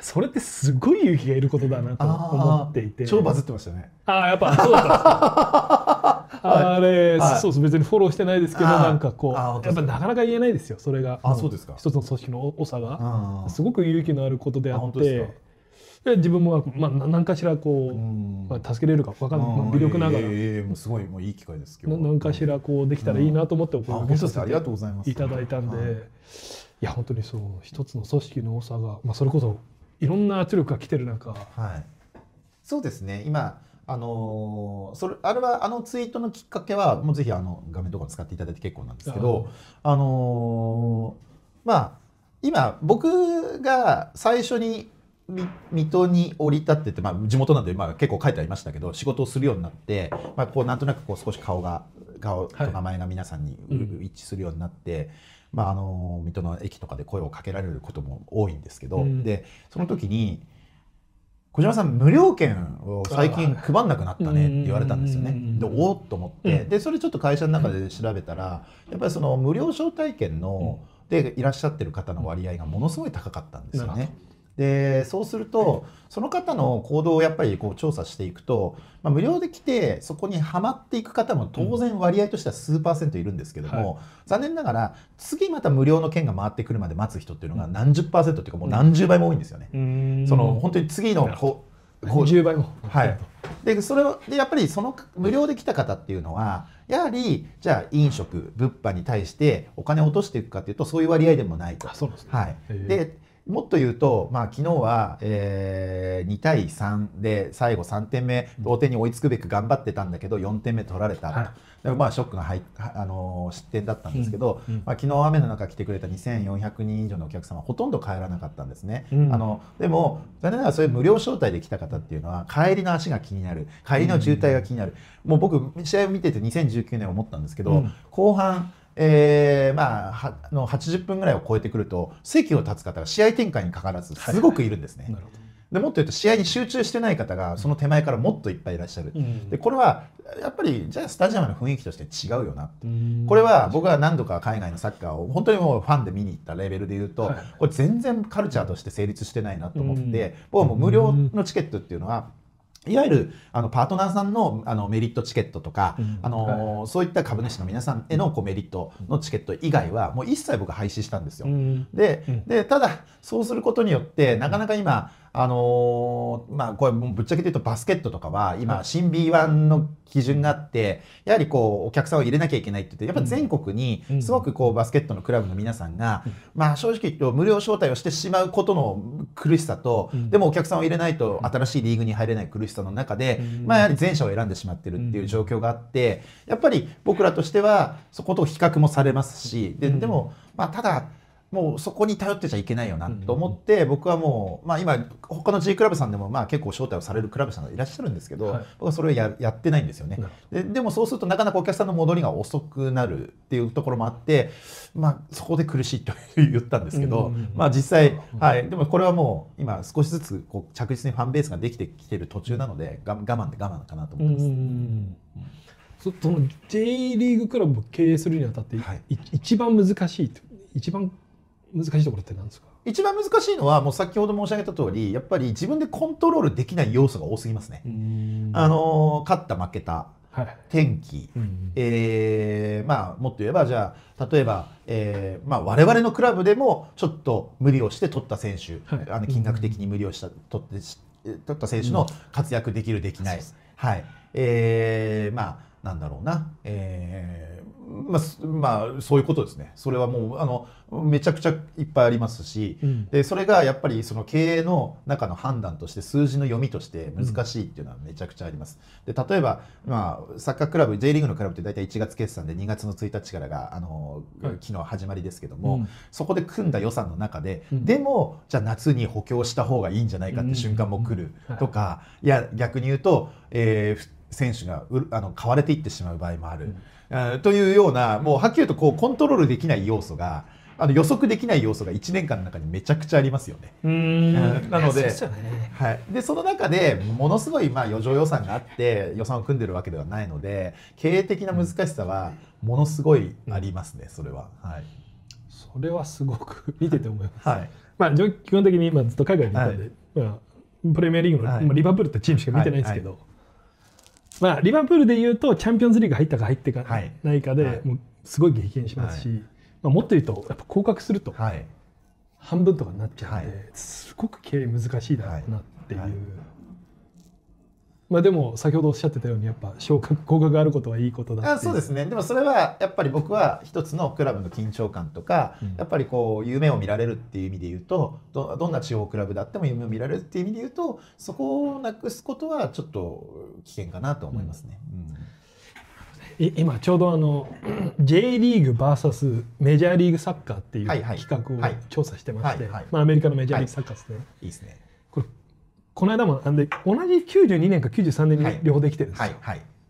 [LAUGHS] それってすごい勇気がいることだなと思っていて。超バズってましたね。ああやっぱそうだった [LAUGHS] あれ、はい。そうです別にフォローしてないですけどなんかこうやっぱなかなか言えないですよそれが。あそうですか。一つの組織の多さが。あすごく勇気のあることでああってで自分も、まあ、な何かしらこう、ん。まあ、助けれるか分かんない、まあ微力ながら、ええもうすごいもういい機会です今日は。な何かしらこうできたらいいなと思っておあ声本当ですか？あり掛けさせてがとうございます。いただいたんで、はいい、や本当にそう一つの組織の多さが、まあ、それこそいろんな圧力が来てる中。はい、そうですね。今あのーそれあれはあのツイートのきっかけはもうぜひあの画面とか使っていただいて結構なんですけどあのーまあ今僕が最初にみ水戸に降り立ってて、まあ、地元なんで、まあ、結構書いてありましたけど仕事をするようになって、まあ、こうなんとなくこう少し顔が顔とはい。名前が皆さんにうん。一致するようになって、まあ、あの水戸の駅とかで声をかけられることも多いんですけど、うん。でその時に小島さん無料券を最近配んなくなったねって言われたんですよね。うんでおおっと思って、うん。でそれちょっと会社の中で調べたらやっぱりその無料招待券の、でいらっしゃってる方の割合がものすごい高かったんですよなるね。でそうするとその方の行動をやっぱりこう調査していくと、まあ、無料で来てそこにはまっていく方も当然割合としては数パーセントいるんですけども、残念ながら次また無料の券が回ってくるまで待つ人っていうのが何十パーセントっていうかもう何十倍も多いんですよね。その本当に次のこうこう10倍も。はい、でそれをでやっぱりその無料で来た方っていうのはやはりじゃあ飲食物販に対してお金を落としていくかというとそういう割合でもないと。あ。そうですね。はい、でもっと言うと、まあ、昨日は、えー2対3で最後3点目同点に追いつくべく頑張ってたんだけど4点目取られた、はい。でまあ、ショックが入あのー失点だったんですけど、うん。うん。まあ、昨日雨の中来てくれた2400人以上のお客様はほとんど帰らなかったんですね、うん。あのでも残念ながらそういう無料招待で来た方っていうのは帰りの足が気になる。帰りの渋滞が気になる、もう僕試合を見てて2019年思ったんですけど、うん。後半えーまあ、はあの80分ぐらいを超えてくると席を立つ方が試合展開にかからずすごくいるんですね。なるほでもっと言うと試合に集中してない方がその手前からもっといっぱいいらっしゃる。ど、うん。でこれはやっぱりじゃあスタジアムの雰囲気として違うよなうん。これは僕は何度か海外のサッカーを本当にもうファンで見に行ったレベルで言うと、はい。これ全然カルチャーとして成立してないなと思って、うん。僕はもう無料のチケットっていうのはいわゆるあのパートナーさんのあのメリットチケットとか、うん。あのそういった株主の皆さんへのこうメリットのチケット以外はもう一切僕廃止したんですよ。うん。でうん。でただそうすることによってなかなか今あのーまあこれぶっちゃけて言うとバスケットとかは今新 B1 の基準があってやはりこうお客さんを入れなきゃいけないって言ってやっぱ全国にうん。すごくこうバスケットのクラブの皆さんが、まあ正直言うと無料招待をしてしまうことの苦しさと、うん。でもお客さんを入れないと新しいリーグに入れない苦しさの中で、うん。まあやはり前者を選んでしまってるっていう状況があってやっぱり僕らとしてはそこと比較もされますしででも、まあ、ただもうそこに頼ってちゃいけないよなと思って、僕はもう、まあ、今他の G クラブさんでもまあ結構招待をされるクラブさんがいらっしゃるんですけど、はい。僕はそれをややってないんですよね。ででもそうするとなかなかお客さんの戻りが遅くなるっていうところもあって、まあ、そこで苦しいと言ったんですけど、うんうんうん。まあ、実際、はい、でもこれはもう今少しずつこう着実にファンベースができてきてる途中なのでが我慢で我慢かなとう思ってます。んそその J リーグクラブを経営するにあたって、はい。い一番難しい一番難しいところって何ですか？一番難しいのはもう先ほど申し上げた通りやっぱり自分でコントロールできない要素が多すぎますね。あの勝った負けたはい、天気、うんえーまあ、もっと言えばじゃあ例えば、えーまあ、我々のクラブでもちょっと無理をして取った選手、はい。あの金額的に無理をした取ってし取った選手の活躍できるできない、はい。えーまあなんだろうな、えーまあすまあ、そういうことですね。それはもうあのめちゃくちゃいっぱいありますし、うん。でそれがやっぱりその経営の中の判断として数字の読みとして難しいっていうのはめちゃくちゃあります。で例えば、まあ、サッカークラブ J リーグのクラブって大体1月決算で2月の1日からがあの、はい。昨日始まりですけども、うん。そこで組んだ予算の中で、うん。でもじゃあ夏に補強した方がいいんじゃないかって瞬間も来るうん。とか、いや逆に言うと、えー選手がうあの買われていってしまう場合もある、というようなもうはっきり言うとこうコントロールできない要素があの予測できない要素が1年間の中にめちゃくちゃありますよね。うん。なのでね。はい、でその中でものすごいまあ余剰予算があって予算を組んでるわけではないので経営的な難しさはものすごいありますね、それは。はい。それはすごく [LAUGHS] 見てて思います、はい。まあ、基本的に今ずっと海外にいたんで、まあ、プレミアリーグの、はい。まあ、リバプールってチームしか見てないんですけど、まあ、リバプールでいうとチャンピオンズリーグ入ったか入ってかはい。ないかで、はい。もうすごい激減しますし、まあ、もっと言うとやっぱ降格するとはい。半分とかになっちゃうんで、はい。すごく経営難しいだろうなっていう、はいまあでも先ほどおっしゃってたようにやっぱ昇格降格があることはいいことだあそうですね。でもそれはやっぱり僕は一つのクラブの緊張感とか、うん。やっぱりこう夢を見られるっていう意味で言うとどどんな地方クラブであっても夢を見られるっていう意味で言うとそこをなくすことはちょっと危険かなと思いますね。い今ちょうどあの [CLEARS THROAT] J リーグ VS メジャーリーグサッカーっていうはいはい。企画はい。を調査してまして、アメリカのメジャーリーグサッカーですね、い。いですね。この間もなんで同じ92年か93年はい。に両方できてるんですよ、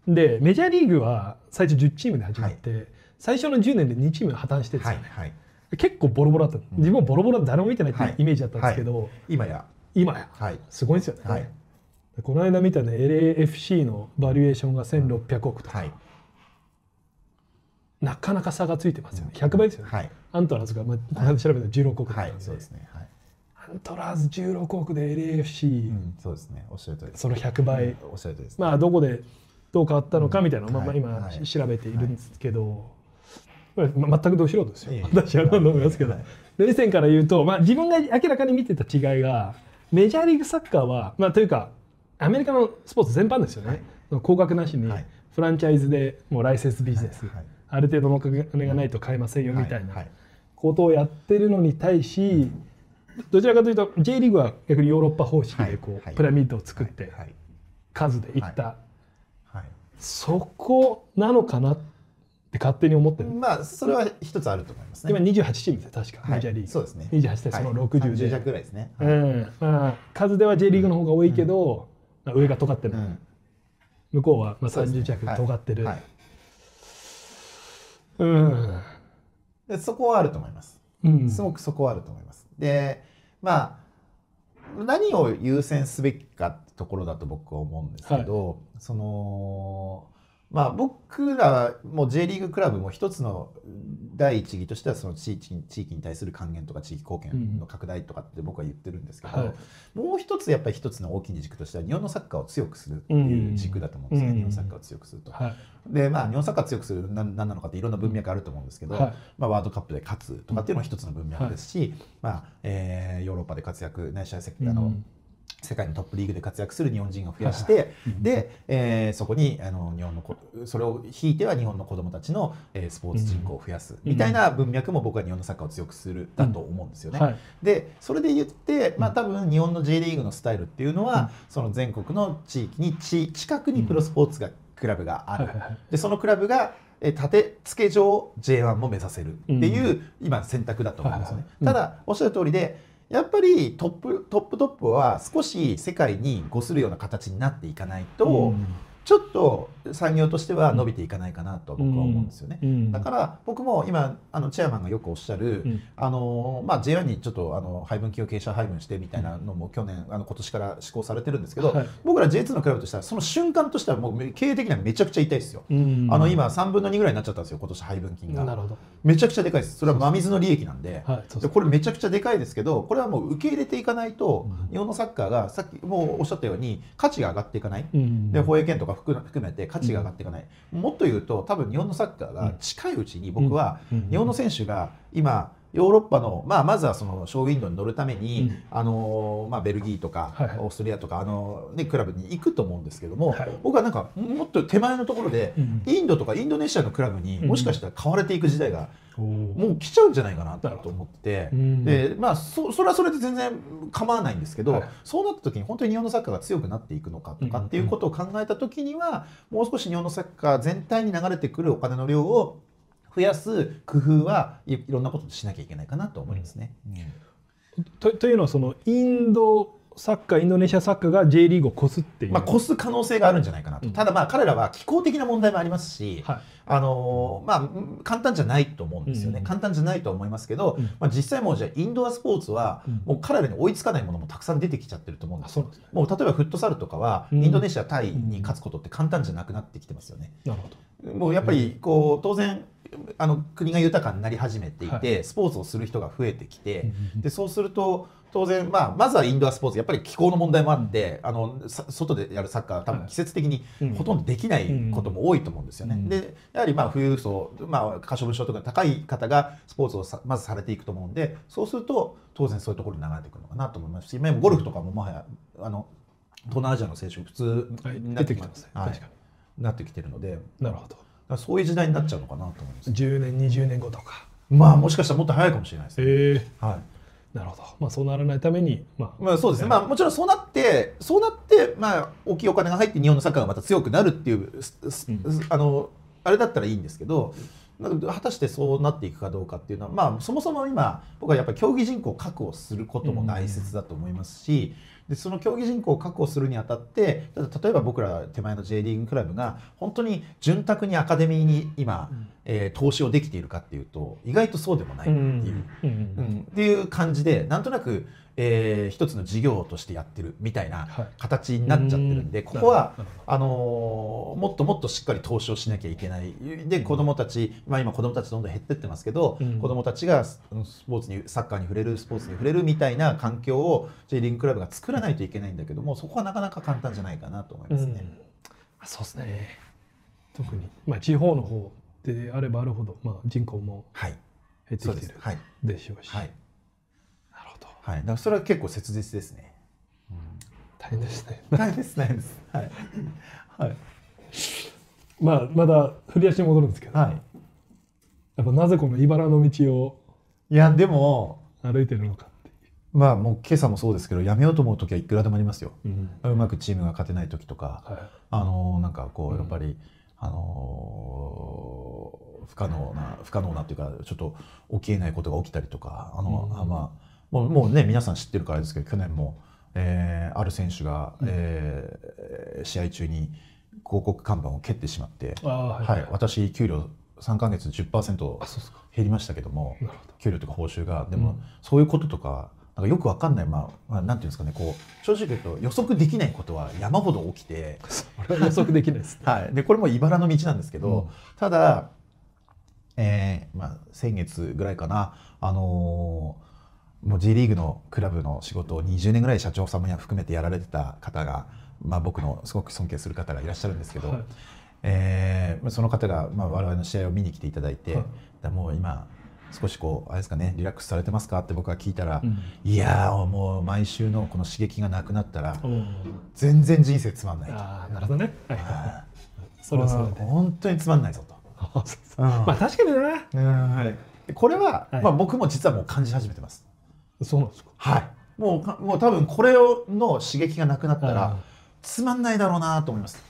でメジャーリーグは最初10チームで始まって、最初の10年で2チーム破綻してるんですよね、結構ボロボロだった。自分もボロボロで誰も見てないってイメージだったんですけど、今や。今や。はい。すごいですよね、この間見たね LAFC のバリエーションが1600億とか、はい。なかなか差がついてますよね。100倍ですよね、はい。アントラーズが、まあ、調べたら16億だったんで,、はいそうですねントラーズ16億で LAFC、うんそうですね。おっしゃる通り。その100倍、おっしゃる通りです。まあどこでどう変わったのかみたいなのを、まあはい今、はい。調べているんですけど、まあ全くど素人ですよ、い私は何度も言いますけど、はい。で以前から言うと、まあ、自分が明らかに見てた違いがメジャーリーグサッカーは、まあ、というかアメリカのスポーツ全般ですよね、高額なしにはい。フランチャイズでもうライセンスビジネス、はいはい。ある程度のお金がないと買えませんよみたいなはいことをやってるのに対しどちらかというと J リーグは逆にヨーロッパ方式でこう、はい。はいピラミッドを作ってはいはい。数でいった、はい。そこなのかなって勝手に思ってる、まあそれは一つあると思いますね。今28チームです確か、はい。メジャーリーグ。そうですね。28でその60で、30弱ぐらいですね、うん。まあ、数では J リーグの方が多いけど、まあ上が尖ってる、うん。向こうはまあ30そうですね。弱尖ってる、はい。うん。でそこはあると思います。うんすごくそこはあると思います。でまあ何を優先すべきかってところだと僕は思うんですけど、そのまあ僕らも J リーグクラブも一つの第一義としてはその地域に地域に対する還元とか地域貢献の拡大とかって僕は言ってるんですけど、はい。もう一つやっぱり一つの大きな軸としては日本のサッカーを強くするっていう軸だと思うんですね、うん日本サッカーを強くすると。はい。でまあ日本サッカーを強くする何何なのかっていろんな文脈あると思うんですけど、はい。まあ、ワールドカップで勝つとかっていうのも一つの文脈ですし、まあえーヨーロッパで活躍ないしあの、うん世界のトップリーグで活躍する日本人を増やして、で、えーそこにあの日本のこそれを引いては日本の子どもたちの、えースポーツ人口を増やす、みたいな文脈も僕は日本のサッカーを強くするだと思うんですよね。はい。でそれで言って、まあ、多分日本の J リーグのスタイルっていうのは、その全国の地域にち近くにプロスポーツが、クラブがある、はいはいはい。でそのクラブがえー立て付け上 J1 も目指せるっていう、今選択だと思うんですよね。ただおっしゃる通りでやっぱりトップトップトップは少し世界にごするような形になっていかないと、うん。ちょっと産業としては伸びていかないかなと僕は思うんですよね。うんだから僕も今あのチェアマンがよくおっしゃる、うん。あのまあ、J1 にちょっとあの配分金を傾斜配分してみたいなのも去年あの今年から施行されてるんですけど、はい。僕ら J2 のクラブとしてはその瞬間としてはもう経営的にはめちゃくちゃ痛いですよ。うん。あの今3分の2ぐらいになっちゃったんですよ今年配分金が。なるほど。めちゃくちゃでかいです。それは真水の利益なんで,、はいでこれめちゃくちゃでかいですけどこれはもう受け入れていかないと、日本のサッカーがさっきもうおっしゃったように価値が上がっていかない、うん。で放映権とか含含めて価値が上がっていかない、もっと言うと多分日本のサッカーが近いうちに僕はうん。日本の選手が今ヨーロッパの、まあ、まずはそのショーウィンドウに乗るために、うん。あのまあ、ベルギーとか、オーストリアとかあの、ね、クラブに行くと思うんですけども、はい。僕はなんかもっと手前のところで、うん。インドとかインドネシアのクラブにうんもしかしたら買われていく時代がおーもう来ちゃうんじゃないかなと思って、うん。でまあそそれはそれで全然構わないんですけど、はい。そうなった時に本当に日本のサッカーが強くなっていくのかとかうんっていうことを考えた時には、もう少し日本のサッカー全体に流れてくるお金の量を増やす工夫はいいろんなことしなきゃいけないかなと思いますね。とというのはそのインドサッカーインドネシアサッカーが J リーグを越すっていう、まあ、越す可能性があるんじゃないかなと、うん。ただまあ彼らは気候的な問題もありますし、はい。あのーまあうん簡単じゃないと思うんですよね、うん。簡単じゃないと思いますけど、うん。まあ、実際もうじゃあインドアスポーツはうん。もう彼らに追いつかないものもたくさん出てきちゃってると思うんですよ。うもう例えばフットサルとかはうん。インドネシア対に勝つことって簡単じゃなくなってきてますよね。なるほど。もうやっぱりこう当然あの国が豊かになり始めていて、はスポーツをする人が増えてきて、うん。でそうすると当然、まあ、まずはインドアスポーツやっぱり気候の問題もあって、あのさ外でやるサッカーは多分はい。季節的にうん。ほとんどできないことも多いと思うんですよね。うん。でやはりまあ富裕層、まあ、可処分所得が高い方がスポーツをさまずされていくと思うんでそうすると当然そういうところに流れてくるのかなと思いますし今ゴルフとかももはやあの東南アジアの選手普通はいになってきてますね。はい。確かなってきてるので。なるほど。そういう時代になっちゃうのかなと思います。10年20年後とか。まあもしかしたらもっと早いかもしれないですね。ええはい。なるほどまあそうならないためにまあまあそうですね。まあもちろんそうなってそうなってまあ大きいお金が入って日本のサッカーがまた強くなるっていう、うんあのあれだったらいいんですけど。なんか果たしてそうなっていくかどうかっていうのは、まあ、そもそも今僕はやっぱり競技人口を確保することも大切だと思いますし、でその競技人口を確保するにあたってただ例えば僕ら手前の J リーグクラブが本当に潤沢にアカデミーに今、えー投資をできているかっていうと意外とそうでもないっていう。っていう感じでなんとなく、えー一つの事業としてやってるみたいなはい。形になっちゃってるんで、うん。ここはあのーもっともっとしっかり投資をしなきゃいけない。で子どもたち、まあ、今子どもたちどんどん減ってってますけど、うん。子どもたちがススポーツにサッカーに触れるスポーツに触れるみたいな環境を J リーグクラブが作らないといけないんだけどもそこはなかなか簡単じゃないかなと思いますね。うん。あそうですね。特に。まあ地方の方であればあるほどまあ人口もはい、減ってきてるはい。でしょうし。はいはい、だからそれは結構切実ですね。大変ですねないですないです。はい。はい。まあまだ振り出しに戻るんですけど、はい。やっぱなぜこの茨の道をいやでも歩いてるのかまあもう今朝もそうですけどやめようと思う時はいくらでもありますようんうまくチームが勝てない時とかはあのなんかこううんやっぱり、あの不可能な不可能なっていうかちょっと起きえないことが起きたりとかあの、うんあまあもうもうね皆さん知ってるからですけど去年も、えーある選手が、うんえー試合中に広告看板を蹴ってしまって、い。ああははい私給料3ヶ月10%あそうですか。減りましたけども。給料とか報酬がでも、うんそういうこととかなんかよくわかんない、まあまあ、なんていうんですかねこう正直言うと予測できないことは山ほど起きて。[LAUGHS] 予測できないですね。[LAUGHS] はい、でこれも茨の道なんですけど、うんただ、えーまあ、先月ぐらいかな、あのーもう J リーグのクラブの仕事を20年ぐらい社長様や含めてやられてた方が、まあ、僕のすごく尊敬する方がいらっしゃるんですけど、はいえーまあその方が、まあ、我々の試合を見に来ていただいて、はいだもう今少しこうあれですかねリラックスされてますか？って僕は聞いたら、うんいやーもう毎週のこの刺激がなくなったらうん全然人生つまんないと。ああなるほどね。はい [LAUGHS] それはそれで。本当につまんないぞと。[LAUGHS] まあ確かにね。はい、これは、はいまあ、僕も実はもう感じ始めてます。そうなんですか？はい、もうかもう多分これをの刺激がなくなったあらつまんないだろうなと思います。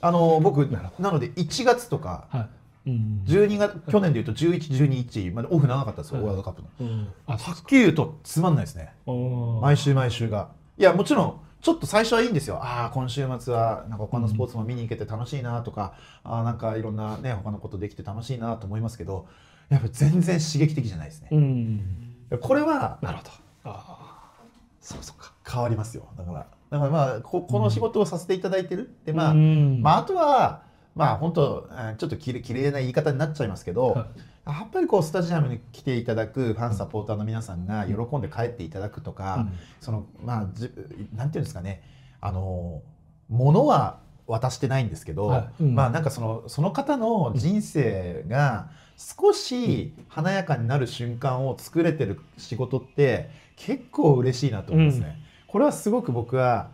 あの僕なので1月とかはい。うん。12月去年でいうと11、12日までオフ長かったですよ、はいワールドカップの。うん。あはっきり言うとつまんないですね。毎毎週毎週が。いやもちろんちょっと最初はいいんですよ。ああ今週末はなんか他のスポーツも見に行けて楽しいなとか、ああなんかいろんなね他のことできて楽しいなと思いますけど、やっぱり全然刺激的じゃないですね。うん。これはなるほど。ああ。そうそうか。変わりますよ。だからだからまあここの仕事をさせていただいてるでまあ、うんまああとはまあ本当えーちょっときれきれいな言い方になっちゃいますけど。はいやっぱりこうスタジアムに来ていただくファンサポーターの皆さんが喜んで帰っていただくとか、うんそのまあじなんていうんですかねあの物は渡してないんですけど、はいうんまあなんかそのその方の人生が少し華やかになる瞬間を作れてる仕事って結構嬉しいなと思いますね。これはすごく僕は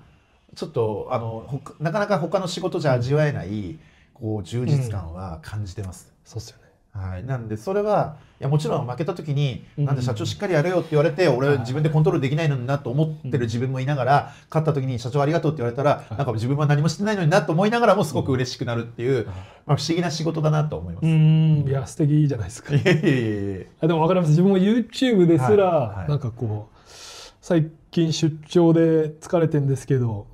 ちょっとあのなかなか他の仕事じゃ味わえないこう充実感は感じてます。そうっすよね。はい、なんでそれはいやもちろん負けた時に、うん。なんで社長しっかりやれよって言われて、俺はい。自分でコントロールできないのになと思ってる自分もいながら、勝った時に社長ありがとうって言われたら、い。なんか自分は何もしてないのになと思いながらもすごく嬉しくなるっていう、まあ、不思議な仕事だなと思います。ういん。いや素敵じゃないですか。やいやいやいや。あでも分かります。自分も YouTube ですら、はい。はい。なんかこう最近出張で疲れてんですけど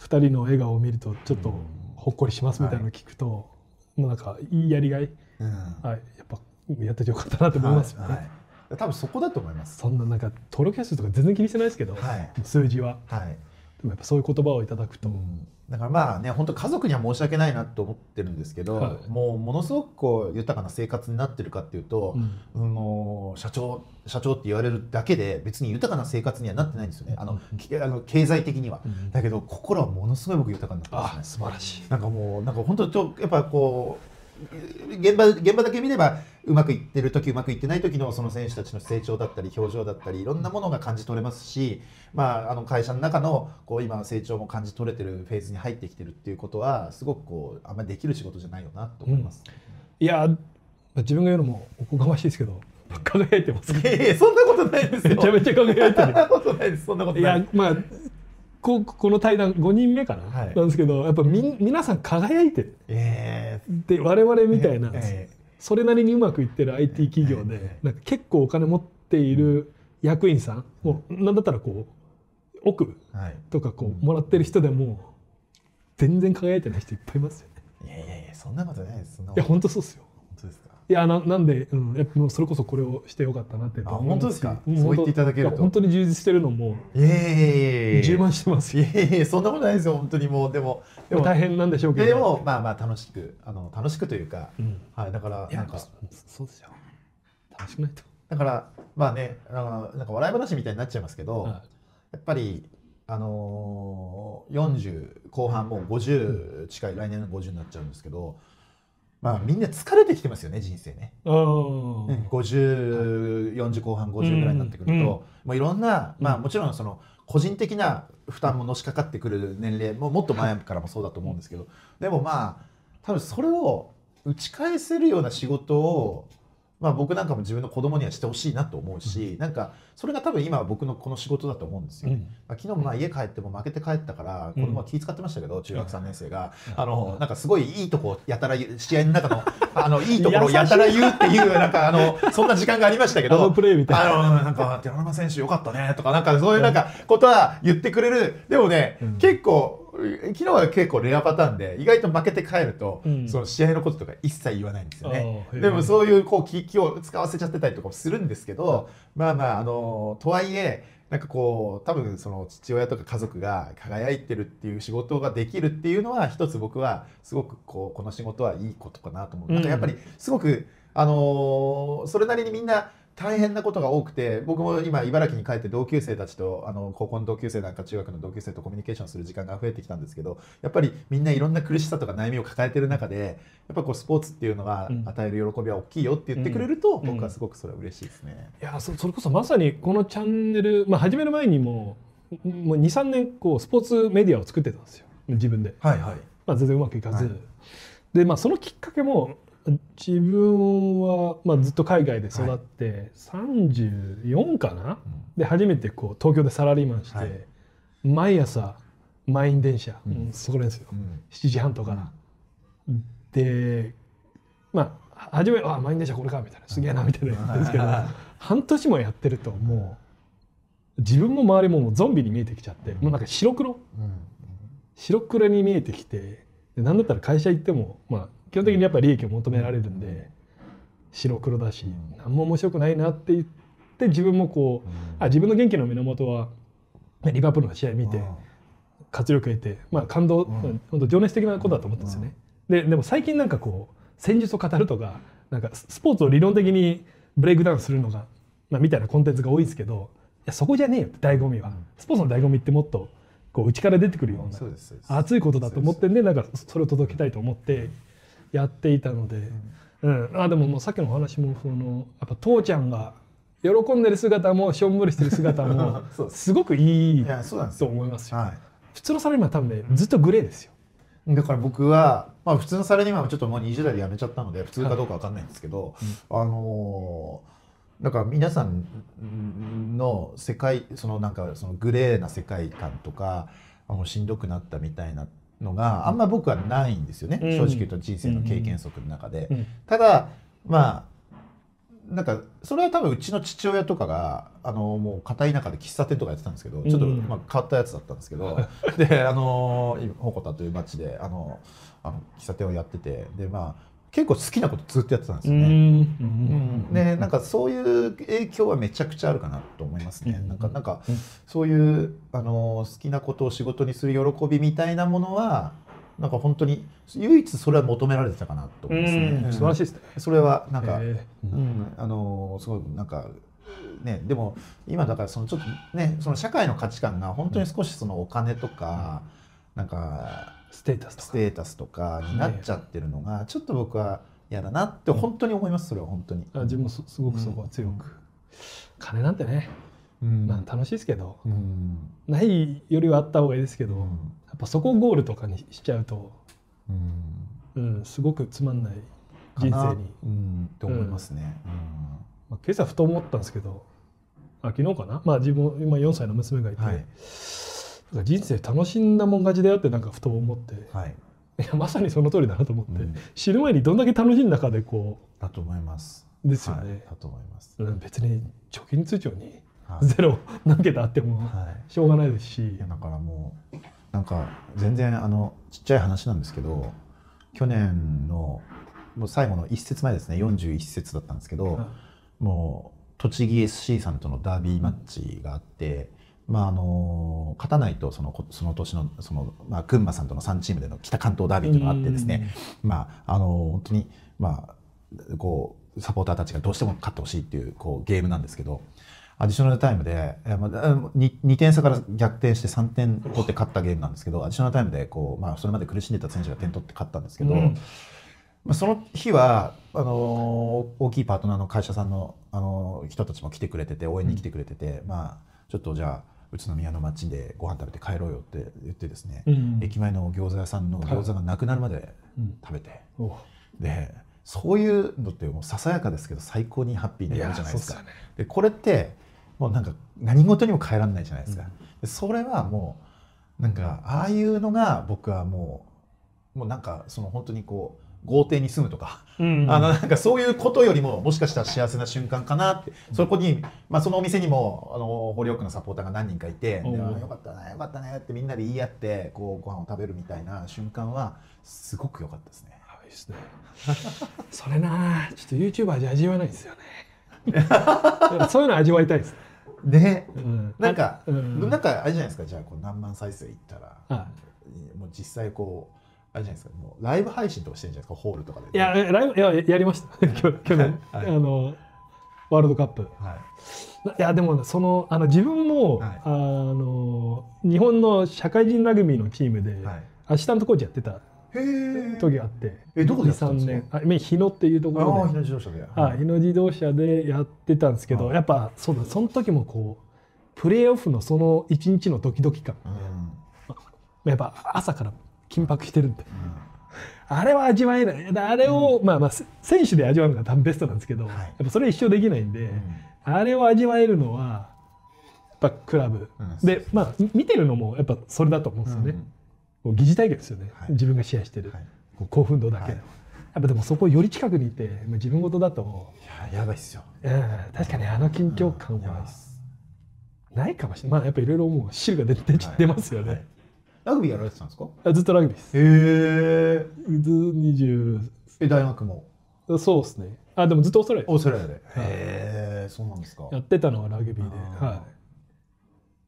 2人の笑顔を見るとちょっとほっこりしますみたいなのを聞くと、もうなんかいいやりがい、うん。はい、やっぱやっててよかったなって思いますよね、はいはい。多分そこだと思います。そんななんか登録者数とか全然気にしてないですけど、はい。数字は。はい。でもやっぱそういう言葉をいただくと、だからまあね本当家族には申し訳ないなと思ってるんですけど、はい。もうものすごくこう豊かな生活になってるかっていうと、うん。あの社長社長って言われるだけで別に豊かな生活にはなってないんですよね。あの、きあの経済的には、うん。だけど心はものすごい僕豊かになってますね。あ素晴らしい。なんかもうなんか本当ちょやっぱこう現場現場だけ見ればうまくいってる時うまくいってない時のその選手たちの成長だったり表情だったりいろんなものが感じ取れますし、まあ、あの会社の中のこう今成長も感じ取れてるフェーズに入ってきてるっていうことはすごくこうあんまりできる仕事じゃないよなと思います。いや自分が言うのもおこがましいですけど [LAUGHS] 輝いてますいやいやそんなことないですよ。めちゃめちゃ輝いて [LAUGHS] そんるなことないです。そんなこといない。やまあここの対談5人目かな、はい。なんですけどやっぱみ皆さん輝いてる。えで我々みたいな、えそれなりにうまくいってる IT 企業で、ええ。なんか結構お金持っている役員さんもうなんだったらこう奥。とかこうもらってる人でも全然輝いてない人いっぱいいますよね。いやいやいやそんなことないです。そんない。や本本当そうっすよ。当ですか？いやななんで、うん、もうそれこそこれをしてよかったなってあ本当ですか？んそう言っていただけると。本当に充実してるのも。いやいやいやいや。充満してます。よいやいやいやそんなことないですよ本当にもう。でもでも大変なんでしょうけど。でもまあまあ楽しくあの楽しかというか、うん。はいだからなんか。そうですよ。楽しくないと、だからまあねあのなんか笑い話みたいになっちゃいますけど、はやっぱりあのー、40後半もう50近い来年の50になっちゃうんですけどまあみんな疲れてきてますよね人生ね。い、うんね5040後半50ぐらいになってくると、うんもういろんな、まあ、うんもちろんその個人的な負担ものしかかってくる年齢ももっと前からもそうだと思うんですけど。でもまあ多分それを打ち返せるような仕事をまあ、僕なんかも自分の子供にはしてほしいなと思うし、なんかそれが多分今は僕のこの仕事だと思うんですよ。うん。まあ昨日もまあ家帰っても負けて帰ったからうん。子供は気遣ってましたけど、中学3年生が、あのなんかすごいいいとこやたら試合の中の [LAUGHS] あのいいところをやたら言うっていうなんかあのそんな時間がありましたけどあのプレーみたいな。あのなんか寺山選手よかったねとかなんかそういうなんかことは言ってくれる。でもね、うん。結構昨日は結構レアパターンで意外と負けて帰ると、うんその試合のこととか一切言わないんですよね。でもそういうこう気気を使わせちゃってたりとかもするんですけど、まあまああのとはいえなんかこう多分その父親とか家族が輝いてるっていう仕事ができるっていうのは一つ僕はすごくこうこの仕事はいいことかなと思う。なんかやっぱりすごくあのそれなりにみんな大変なことが多くて僕も今茨城に帰って同級生たちとあの高校の同級生なんか中学の同級生とコミュニケーションする時間が増えてきたんですけどやっぱりみんないろんな苦しさとか悩みを抱えてる中でやっぱこうスポーツっていうのがうん。与える喜びは大きいよって言ってくれると、うん。僕はすごくそれは嬉しいですね。いやそそれこそまさにこのチャンネル、まあ、始める前にももう23年こうスポーツメディアを作ってたんですよ。自分で、はいはい。まあ、全然うまくいかず、はい。で、まあ、そのきっかけも自分は、まあ、ずっと海外で育って、34かな？で初めてこう東京でサラリーマンして、はい。毎朝満員電車、うん。うんそこですよ。うん。7時半とか、でまあ初めあ満員電車これかみたいな。すげえなみたいな。ですけど半年もやってるともう自分も周りももうゾンビに見えてきちゃってもうなんか白黒？うん。白黒に見えてきてでなんだったら会社行っても、まあ、基本的にやっぱり利益を求められるんで白黒だしうん何も面白くないなって言って自分もこうあ自分の元気の源はリバプールの試合見て活力得て、まあ、感動、うん。本当情熱的なことだと思ったんですよね。ででも最近なんかこう戦術を語るとかなんかススポーツを理論的にブレイクダウンするのが、まあ、みたいなコンテンツが多いですけどいやそこじゃねえよ醍醐味は、うん。スポーツの醍醐味ってもっとこう内から出てくるような熱いことだと思ってんでなんかそれを届けたいと思ってやっていたので、うんあでももうさっきのお話もそのやっぱ父ちゃんが喜んでる姿もしょんぼりしてる姿も [LAUGHS] すすごくいいいやそうなんですとよ。思いますよ。はい。普通のサラリーマンは多分ねずっとグレーですよ。だから僕は、まあ、普通のサラリーマンはちょっともう20代で辞めちゃったので普通かどうかわかんないんですけど、あのーだから皆さんの世界そのなんかそのグレーな世界観とかあのしんどくなったみたいなのがあんま僕はないんですよね、うん。正直言うと人生の経験則の中で。うん。ただまあなんかそれは多分うちの父親とかがあのもう片田舎で喫茶店とかやってたんですけどちょっとうん。まあ変わったやつだったんですけど、[LAUGHS] であの鉾田という町であのあの喫茶店をやってて。でまあ結構好きなことずっとやってたんですよね。うん。ね、なんかそういう影響はめちゃくちゃあるかなと思いますね。うん。なんかなんかうん。そういうあの好きなことを仕事にする喜びみたいなものはなんか本当に唯一それは求められてたかなと思いますね。うん。素晴らしいですね。それはなんか、えー。うん、あのすごいなんかねでも今だからそのちょっとねその社会の価値観が本当に少しそのお金とか、なんかステータスとか。ステータスとかになっちゃってるのがちょっと僕は嫌だなって本当に思いますそれは本当に。あ自分もすすごくそこは強く。金なんてね、うん。まあ楽しいですけど、うん。ないよりはあった方がいいですけど、うん。やっぱそこをゴールとかにしちゃうと、うん。うん、すごくつまんない人生に。うん。って思いますね。まあ、今朝ふと思ったんですけどあ昨日かな、まあ、自分今4歳の娘がいて、はいなんか人生楽しんだもん勝ちだよってなんかふと思って。はい、やまさにその通りだなと思って、うん。死ぬ前にどんだけ楽しんだかでこだと思います。うですよはい。ね、だと思います。うん別に貯金通帳にはい。ゼロ何桁あってもはい。しょうがないですし、いやだからもうなんか全然あのちっちゃい話なんですけど去年のもう最後の1節前ですね。41節だったんですけど、もう栃木 SC さんとのダービーマッチがあって、まああの勝たないとそのこその年のその、まあ、群馬さんとの3チームでの北関東ダービーというのがあってですね、まああの本当にまあこうサポーターたちがどうしても勝ってほしいっていうこうゲームなんですけどアディショナルタイムでいやまあ 2, 2点差から逆転して3点取って勝ったゲームなんですけどアディショナルタイムでこう、まあ、それまで苦しんでた選手が点取って勝ったんですけど、うん。まあ、その日はあの大きいパートナーの会社さんのあの人たちも来てくれてて応援に来てくれてて、まあちょっとじゃあ宇都宮の街でご飯食べて帰ろうよって言ってですね、うん。駅前の餃子屋さんの餃子がなくなるまでうん。食べて、おう。でそういうのってもうささやかですけど最高にハッピーになるじゃないですか。ね。でこれってもうなんか何事にも変えられないじゃないですか、うん。でそれはもうなんかああいうのが僕はもうもうなんかその本当にこう豪邸に住むとか、うんあのなんかそういうことよりももしかしたら幸せな瞬間かなって。そこに、まあ、そのお店にもあのホリオックのサポーターが何人かいて「おう。であよかったねよかったね」ってみんなで言い合ってこうご飯を食べるみたいな瞬間はすごく良かったですね。あいいですね。[LAUGHS] それなあちょっと YouTuber 味味わえないんですよね。[LAUGHS] そういうの味わいたいです。ね、ねうん。なんか、うん。なんかあれじゃないですか。じゃあこう何万再生いったら、はもう実際こうあれじゃないですか。もうライブ配信とかしてるんじゃないですか。ホールとかで、いやライブいややりました。[LAUGHS] 去去年、はい。あのワールドカップ。はい。いやでもねそのあの自分も、はい。あの日本の社会人ラグビーのチームで、はい。アシスタントコーチやってた時があって。えどこでやってたんですか？2 3年。あ今日野っていうとこああ日ろで野自動車で。はい、日野自動車でやってたんですけど、はい。やっぱそうだその時もこうプレーオフのその一日のドキドキ感。うん。やっぱ朝から緊迫してるん。であれは味わえない。あれを、まあまあせ選手で味わうのが多分ベストなんですけど、はい。やっぱそれ一生できないんで、うん。あれを味わえるのはやっぱクラブ、うん。でまあみ見てるのもやっぱそれだと思うんですよね、こう疑似体験ですよね、はい。自分がシェアしてる、はい。興奮度だけ、はい。やっぱでもそこより近くにいてまあ自分事だと、いややばいっすよ。うん。確かにあの緊張感はないかもしれない。まあやっぱいろいろもう。汁が出て出出ますよね、はいラグビーやられてたんですか？あずっとラグビーですへえず20え大学も？そうですねあでもずっとオーストラリアオーストラリアでへえそうなんですかやってたのはラグビーで、あーはい。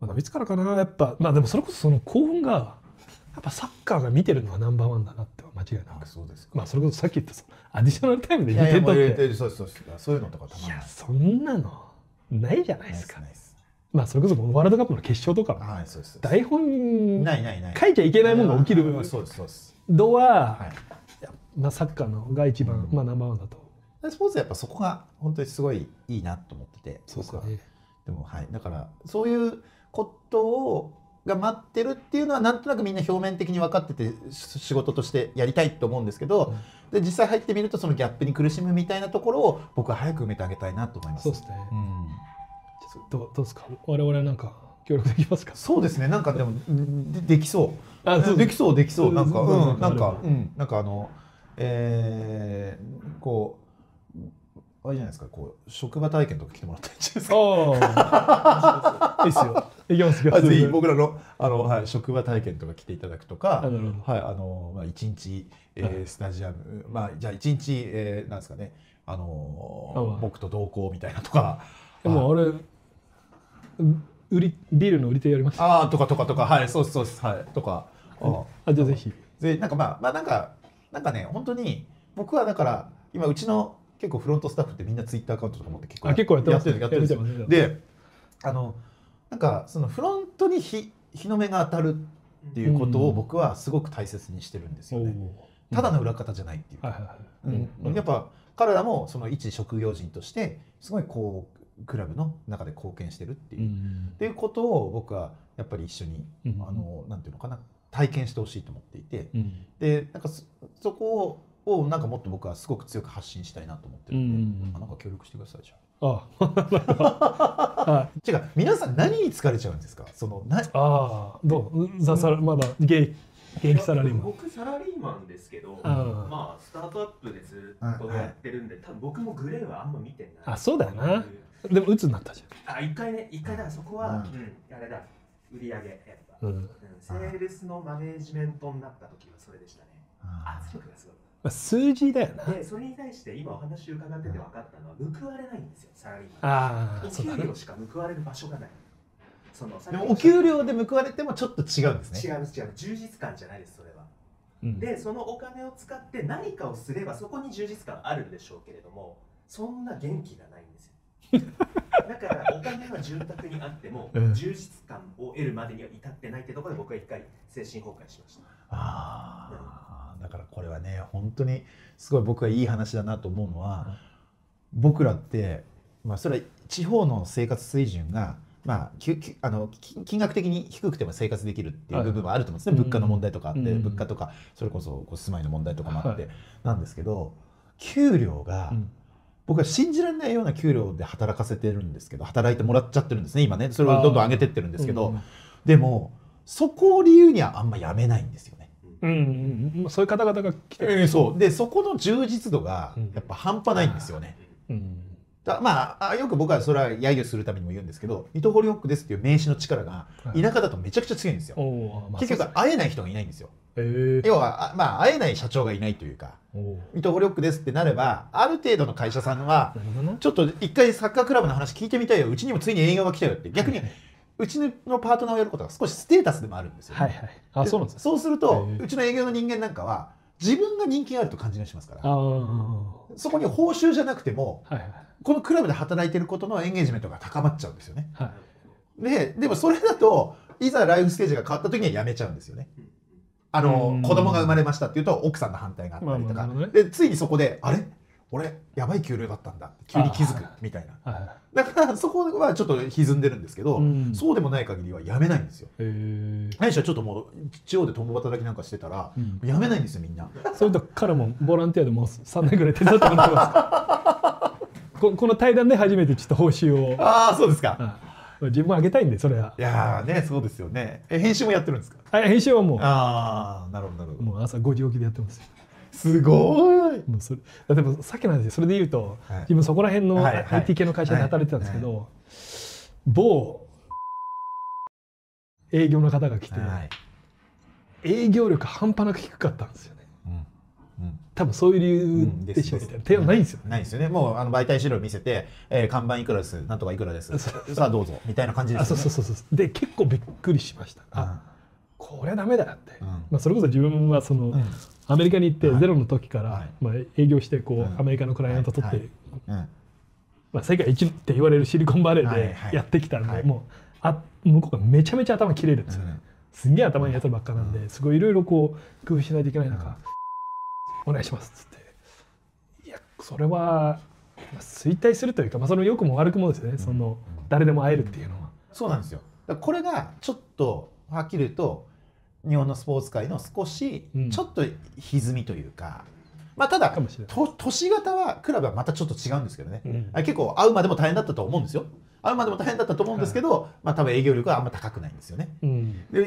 まあ、いつからかな、やっぱ、まあ、でも、それこそ、その興奮が。やっぱサッカーが見てるのはナンバーワンだなって間違いなあく。そうですかまあ、それこそさっき言った、そのアディショナルタイムでい2点やいやもう入れ取って。てそうですそうですそういうのとかたまいや、そんなの。ないじゃないですか。スナイスまあ、それこそ、ワールドカップの決勝とかも。は台本。ないないない書いちゃいけないものが起きるあそうですそうです度は、はいまあ、サッカーのが一番、まあ、ナンバーワンだと。でスポーツはやっぱそこが本当にすごいいいなと思っててそうですね。でもはいだからそういうことをが待ってるっていうのはなんとなくみんな表面的に分かっててし仕事としてやりたいと思うんですけど、で実際入ってみるとそのギャップに苦しむみたいなところを僕は早く埋めてあげたいなと思います。そうですね。うんどう、どうですか？我々なんか、協力できますか？そうですね。なんかでもうんでできそう。あそうできそうできそう。なんかそうんなんかううん。なんかあのえーこうあれじゃないですか。こう職場体験とか来てもらったらいいんじゃないですか？ああ。[LAUGHS] いいっすよ。いきますよ。あぜひ僕らのあの、はい、職場体験とか来ていただくとかはいあのまあ、1日、えーはい。スタジアム、まあ、じゃあ1日、えーなんですかね。あの僕と同行みたいなとか。でも俺、売りビールの売り手やりました。ああとかとかとか。はいそうそうです。はいとか。ああじゃあぜひ。でなんかまあまあなんかなんかね本当に僕はだから今うちの結構フロントスタッフってみんなツイッターアカウントとか持って結構やってます。やってるやってるんですよ。やってますやってであのなんかそのフロントに日日の目が当たるっていうことを僕はすごく大切にしてるんですよね、ただの裏方じゃないっていう。うん。やっぱ彼らもその一職業人としてすごいこうクラブの中で貢献してるっていう、っうんていうことを僕はやっぱり一緒に、うんあのなんていうのかな体験してほしいと思っていて、うん。でなんかそそこをなんかもっと僕はすごく強く発信したいなと思ってるんで、うんあなんか協力してくださいじゃあ。ああ [LAUGHS] 違う皆さん何に疲れちゃうんですか？そのなああどう？ザサラまだ現役サラリーマン。僕サラリーマンですけど、あまあスタートアップでずっとやってるんで、多分僕もグレーはあんま見てない。あそうだよなでも鬱になったじあ一回ね一回だからそこは、うん。うんあれだ。売り上げやっぱ、ゃん。うん。うんセールスのマネージメントになった時はそれでしたね。あ圧力がすごいまあ数字だよな。でそれに対して今お話伺ってて分かったのは報われないんですよサラリーマン。ああお給料。しか報われる場所がない。そのでもお給料で報われてもちょっと違うんですね。違う違う充実感じゃないですそれは。うん。でそのお金を使って何かをすればそこに充実感あるんでしょうけれどもそんな元気がないんですよだからお金は潤沢にあっても、うん。充実感を得るまでには至ってないってところで僕は一回精神崩壊しました。ああだからこれはね本当にすごい僕はいい話だなと思うのは、僕らって、まあ、それは地方の生活水準が、まあ、ききあのき金額的に低くても生活できるっていう部分はあると思うんですね、はい物価の問題とかあって、うん。物価とかそれこそこう住まいの問題とかもあって、はい。なんですけど給料が、うん僕は信じられないような給料で働かせてるんですけど働いてもらっちゃってるんですね今ね。それをどんどん上げてってるんですけど、うんでもそこを理由にはあんまやめないんですよね。うんうんうん。そういう方々が来てる、えーそう。でそこの充実度がうん。やっぱ半端ないんですよね。うん。だまああよく僕はそれは揶揄するためにも言うんですけど糸掘りホックですっていう名詞の力がはい。田舎だとめちゃくちゃ強いんですよ。おーまあ結局会えない人がいないんですよ。えー。要はあまあ会えない社長がいないというかおー糸掘りホックですってなればある程度の会社さんはちょっと一回サッカークラブの話聞いてみたいよ。うちにもついに営業が来たよって。逆にうちのパートナーをやることが少しステータスでもあるんですよ、はいはい。あそうなんですね。そうするとうちの営業の人間なんかは自分が人気があると感じがしますから。ああはそこに報酬じゃなくてもいはい。このクラブで働いてることのエンゲージメントが高まっちゃうんですよね。はい。ででもそれだといざライフステージが変わった時にはやめちゃうんですよね。あうんの子供が生まれましたっていうと奥さんの反対があったりとか、でついにそこであれ？俺やばい給料だったんだ急に気づく。みたいなはい。だからそこはちょっと歪んでるんですけど、うん。そうでもない限りはやめないんですよ。えー。何しろちょっともう地方で共働きなんかしてたら、うん。やめないんですよみんな。それと彼もボランティアでもう3年ぐらい手伝ってもらってます [LAUGHS] こ [LAUGHS] この対談で初めてちょっと報酬を。ああそうですか。はい自分はあげたいんでそれはいやーねそうですよね。え編集もやってるんですか？あ編集はもああなるほどなるほど。うもう朝5時起きでやってますよすごい。もうそれあでもさっきの話でそれで言うと、はい自分そこら辺のはいはい IT 系の会社で働いてたんですけど、某営業の方が来て、はい。営業力半端なく低かったんですよね。多分そういう理うん由でしょ提案ないんですよね、ないですよね。もうあの媒体資料見せて、えー看板いくらです、なんとかいくらです？さあどうぞ。みたいな感じであすよね。そうそうそうそう。で結構びっくりしました。あこれはダメだって、うん。まあ、それこそ自分はその、うん。アメリカに行ってはい。ゼロの時から、はい。まあ、営業してこう、うん。アメリカのクライアント取って、はい。うん。まあ、世界一って言われるシリコンバレーではいはい。やってきたんで、はい。もうあ向こうがめちゃめちゃ頭切れるんですよね、うん。すんげえ頭にやつばっかなんですごいいろいろこう工夫しないといけない中、お願いしますっつって。いやそれは、まあ衰退するというか、まあ、その良くも悪くもですよね、その誰でも会えるっていうのは。そうなんですよ。これがちょっとはっきり言うと日本のスポーツ界の少しうん。ちょっと歪みというか、まあただかもしれない。と都市型はクラブはまたちょっと違うんですけどね、うん。あ結構会うまでも大変だったと思うんですよ。会うまでも大変だったと思うんですけど、まあ多分営業力はあんま高くないんですよね。うん。で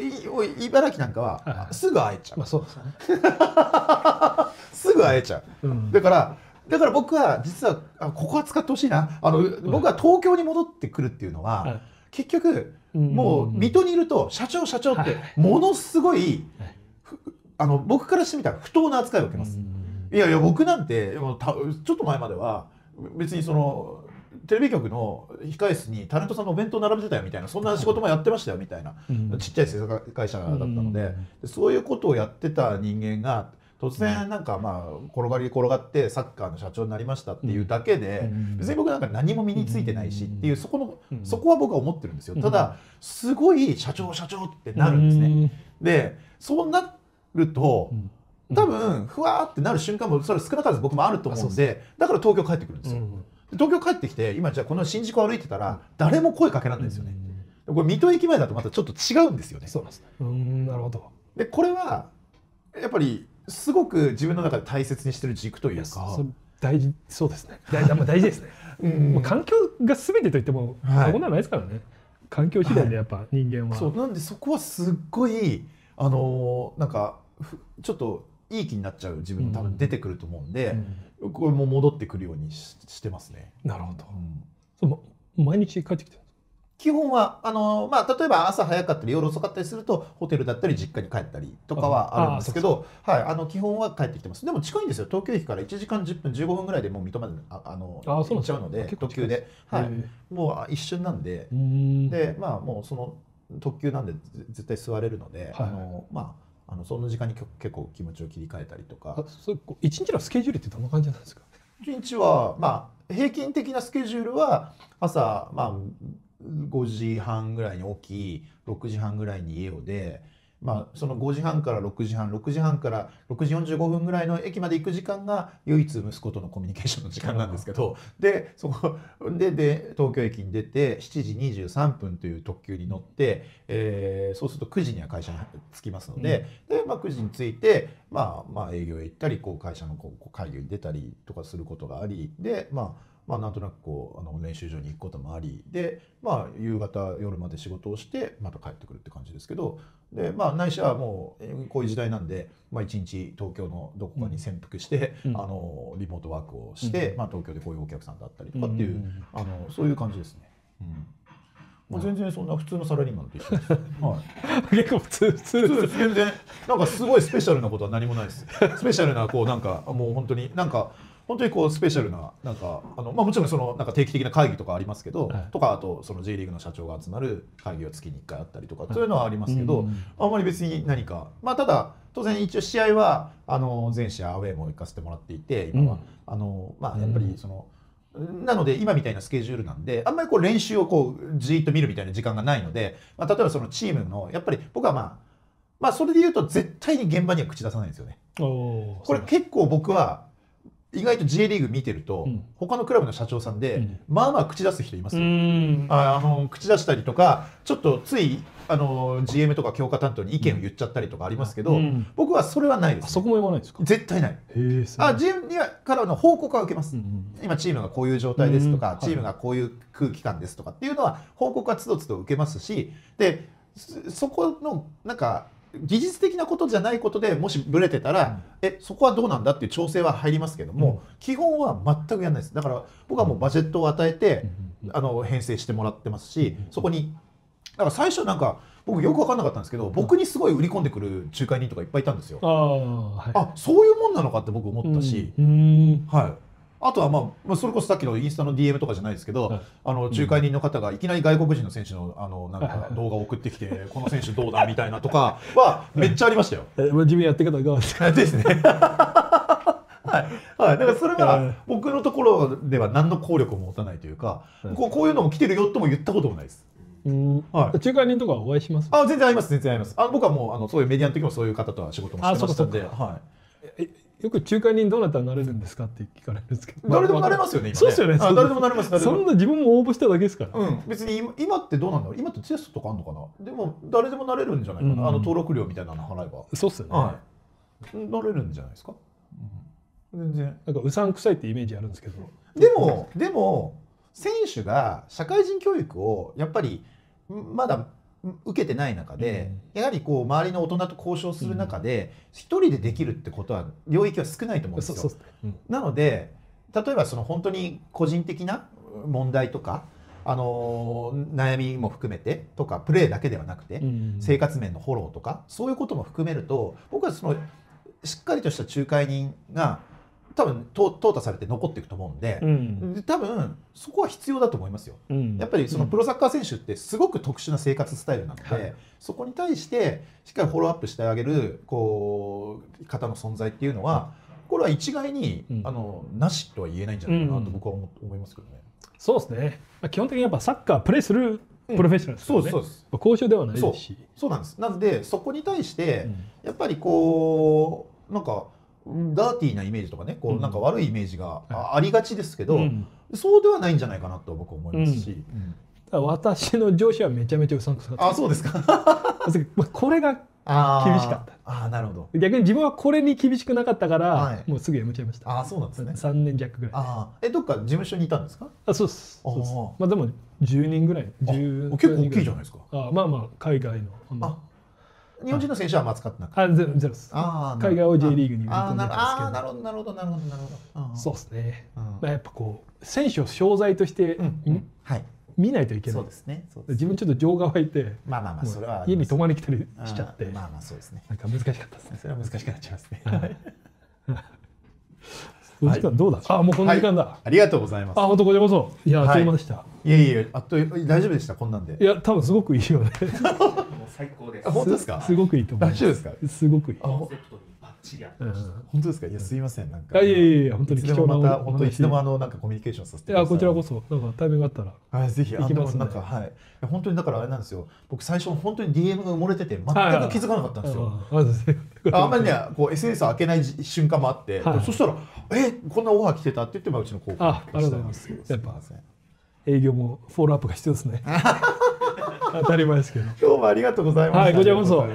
茨城なんかはいははいすぐ会えちゃう、まあそうですよね。[LAUGHS] すぐ会えちゃう。うん。だからだから僕は実はあここは使ってほしいな。あの、僕は東京に戻ってくるっていうのは、はい。結局うん。もう水戸にいると社長社長ってものすごい、はい。ふあの僕からしてみたら不当な扱いを受けます。いやいや僕なんてもうたちょっと前までは別にそのテレビ局の控え室にタレントさんのお弁当並べてたよみたいなそんな仕事もやってましたよみたいな、うん。ちっちゃい制作会社だったので,、そういうことをやってた人間が突然なんかまあ転がり転がってサッカーの社長になりましたっていうだけで、うん。別に僕なんか何も身についてないしっていうそこの、うん。そこは僕は思ってるんですよ。うん。ただすごい社長社長ってなるんですね。ね。でそうなると、うん。多分ふわーってなる瞬間もそれ少なからず僕もあると思うんでだから東京帰ってくるんですよ、うん東京帰ってきて今じゃあこの新宿を歩いてたら誰も声かけられないんですよね、これ水戸駅前だとまたちょっと違うんですよねそうなんですね。うんなるほど。でこれはやっぱりすごく自分の中で大切にしてる軸というかそ大事そうですね。大まあ大事ですね。[LAUGHS] うんまあ環境が全てと言ってもはいそこなないですからね。環境次第でやっぱ人間は。そうなんでそこはすっごいあのーなんかふちょっといい気になっちゃう自分も多分出てくると思うんで、これも戻ってくるようにししてますね。なるほど。うん。そ毎日帰ってきて基本はあの、まあ、例えば朝早かったり夜遅かったりするとホテルだったり実家に帰ったりとかはあるんですけどはい、あの基本は帰ってきてます。でも近いんですよ。東京駅から1時間10分15分ぐらいでもう水戸までああのあ行っちゃうので特急で、はい。へもうあ一瞬なんで。でまあもうその特急なんでぜ絶対座れるので、はい。あのまああのその時間に結構気持ちを切り替えたりとか一日のスケジュールってどんな感じなんですか？一日はまあ平均的なスケジュールは朝まあ5時半ぐらいに起き6時半ぐらいに家を出まあ、その5時半から6時半6時半から6時45分ぐらいの駅まで行く時間が唯一息子とのコミュニケーションの時間なんですけどでそこでで東京駅に出て7時23分という特急に乗って、えーそうすると9時には会社に着きますので,、でまあ、9時に着いて、まあ、まあ営業へ行ったりこう会社のこう会議に出たりとかすることがありでまあまあ、なんとなくこうあの練習場に行くこともありで、まあ、夕方夜まで仕事をしてまた帰ってくるって感じですけどで、まあ、ないしはもうえーこういう時代なんで、まあ、一日東京のどこかに潜伏して、うん。あのリモートワークをして、まあ、東京でこういうお客さんだったりとかっていう、うん。あのそういう感じですね。うん。もう全然そんな普通のサラリーマンと一緒です。[LAUGHS] はい。結構普通。普通です。全然なんかすごいスペシャルなことは何もないです。スペシャルなこうなんかもう本当になんか本当にこうスペシャルななんかあの、まあ、もちろんそのなんか定期的な会議とかありますけど、はい。とかあとその J リーグの社長が集まる会議が月に1回あったりとか、そういうのはありますけど、うんあんまり別に何かまあただ当然一応試合はあの全試合アウェーも行かせてもらっていて今は、うん。あのまあやっぱりその、なので今みたいなスケジュールなんであんまりこう練習をこうじーっと見るみたいな時間がないので、まあ、例えばそのチームのやっぱり僕はまあまあそれで言うと絶対に現場には口出さないんですよね。これ結構僕は意外と J リーグ見てると、うん。他のクラブの社長さんで、うん。まあまあ口出す人いますうよ。ん。ああの口出したりとかちょっとついあの GM とか強化担当に意見を言っちゃったりとかありますけど、うん。僕はそれはないです、あそこも言わないですか？絶対ない。あ GM にはからの報告は受けます。うん今チームがこういう状態ですとか、うんチームがこういう空気感ですとかっていうのは報告はつどつど受けますしでそそこのなんか技術的なことじゃないことでもしブレてたら、えそこはどうなんだっていう調整は入りますけども、基本は全くやらないです。だから僕はもうバジェットを与えて、あの編成してもらってますし、そこにだから最初なんか僕よく分かんなかったんですけど僕にすごい売り込んでくる仲介人とかいっぱいいたんですよ。ああはい。あそういうもんなのかって僕思ったし、うん。うん。はい。あとは、まあ、まあそれこそさっきのインスタの DM とかじゃないですけど、はい。あの仲介人の方がいきなり外国人の選手のあのなんか動画を送ってきて、この選手どうだみたいなとかはめっちゃありましたよ。えまあ自分やって方い。かがですかですね。[LAUGHS] はい、はい、だからそれはい。は僕のところでは何の効力も持たないというか、はい。こうこういうのも来てるよとも言ったこともないです。うん。はい。仲介人とかお会いします？あ全然あります。全然あります。あ僕はもうあのそういうメディアの時もそういう方とは仕事もしてましたんで、はえよく仲介人どうなったらなれるんですかって聞かれるんですけど。い。誰でもなれますよね。今ね。そうですよね。あ誰でもなれます。誰でも。そんな自分も応募しただけですから、うん、別に今今ってどうなんだろう。今ってテストとかあるのかな。でも誰でもなれるんじゃないかな、うん。あの登録料みたいなの払えば、そうっすよね、はい。なれるんじゃないですか、うん、全然。なんかうさんくさいってイメージあるんですけど。でもでも選手が社会人教育をやっぱりんまだん受けてない中で、やはりこう周りの大人と交渉する中で一、人でできるってことは領域は少ないと思うんですよ。そうそうう。ん。なので例えばその本当に個人的な問題とか、あのー悩みも含めてとかプレーだけではなくて、うん。生活面のフォローとかそういうことも含めると僕はそのしっかりとした仲介人が多分と淘汰されて残っていくと思うんでう、ん。で多分そこは必要だと思いますよ。うん。やっぱりそのプロサッカー選手ってすごく特殊な生活スタイルなので、はい。そこに対してしっかりフォローアップしてあげるこう方の存在っていうのはこれは一概に、うん。あのなしとは言えないんじゃないかなうん。と僕は思思いますけどね。そうですね、まあ、基本的にやっぱサッカープレーするプロフェッショナルですね、そうです交渉ではないですしそうなんです。なのでそこに対して、うん。やっぱりこうなんかダーティーなイメージとかねこううん。なんか悪いイメージがはあありがちですけど、うん。そうではないんじゃないかなと僕は思いますし、私の上司はめちゃめちゃうさんくさかった。あそうですか。[LAUGHS] まあこれが厳しかった。あーなるほど。逆に自分はこれに厳しくなかったから、はい。もうすぐ辞めちゃいました。ああそうなんですね。3年弱ぐらい。ああえどっか事務所にいたんですか？あそうです。そうです。まあでも10人ぐらい。10あ結構大きいじゃないですか。あまあまあ海外のあ日本人の選手はあんま扱ってなかったあゼロゼロです。あー海外を J リーグに売り込んでなたんですけど。なるほどなるほどなるほどなるほど。そうですね、うん。まあ、やっぱこう選手を商材として、うんうん。はい。見ないといけない。そうですね。そうです自分ちょっと情が湧いてまあまあまあそれは家に泊まりに来たりしちゃって、まあまあそうですね。なんか難しかったですね。それは難しくなっちゃいますね。はい。[LAUGHS] お時間どうだ、あもうこんな時間だ、ありがとうございます。あ本当こちらこそ。いやあっという間でした、いえいえあっという大丈夫でした？こんなんで。い、や多分すごくいいよね。もう最高です。あ本当ですか？すすごくいいと思います。大丈夫ですか？すごくいい。あコンセプトにバッちり合ってうんました。本当ですか？いやすいません。なんかいやいやいや本当に貴重なおまた本当にいつでも話あのなんかコミュニケーションさせてい。やこちらこそそだからタイミングがあったら。はいぜひあ行きますね。のなんかはい。本当にだからあれなんですよ。僕最初本当に DM が埋もれてて全く気づかなかったんですよ。ああんまりねこう SNS 開けない瞬間もあって、はい。そしたら「えこんなオファー来てた?」って言ってまあうちの高校あありがとうございます。すいません営業もフォローアップが必要ですね。[LAUGHS] 当たり前ですけど。今日もありがとうございました。はいこちらこそ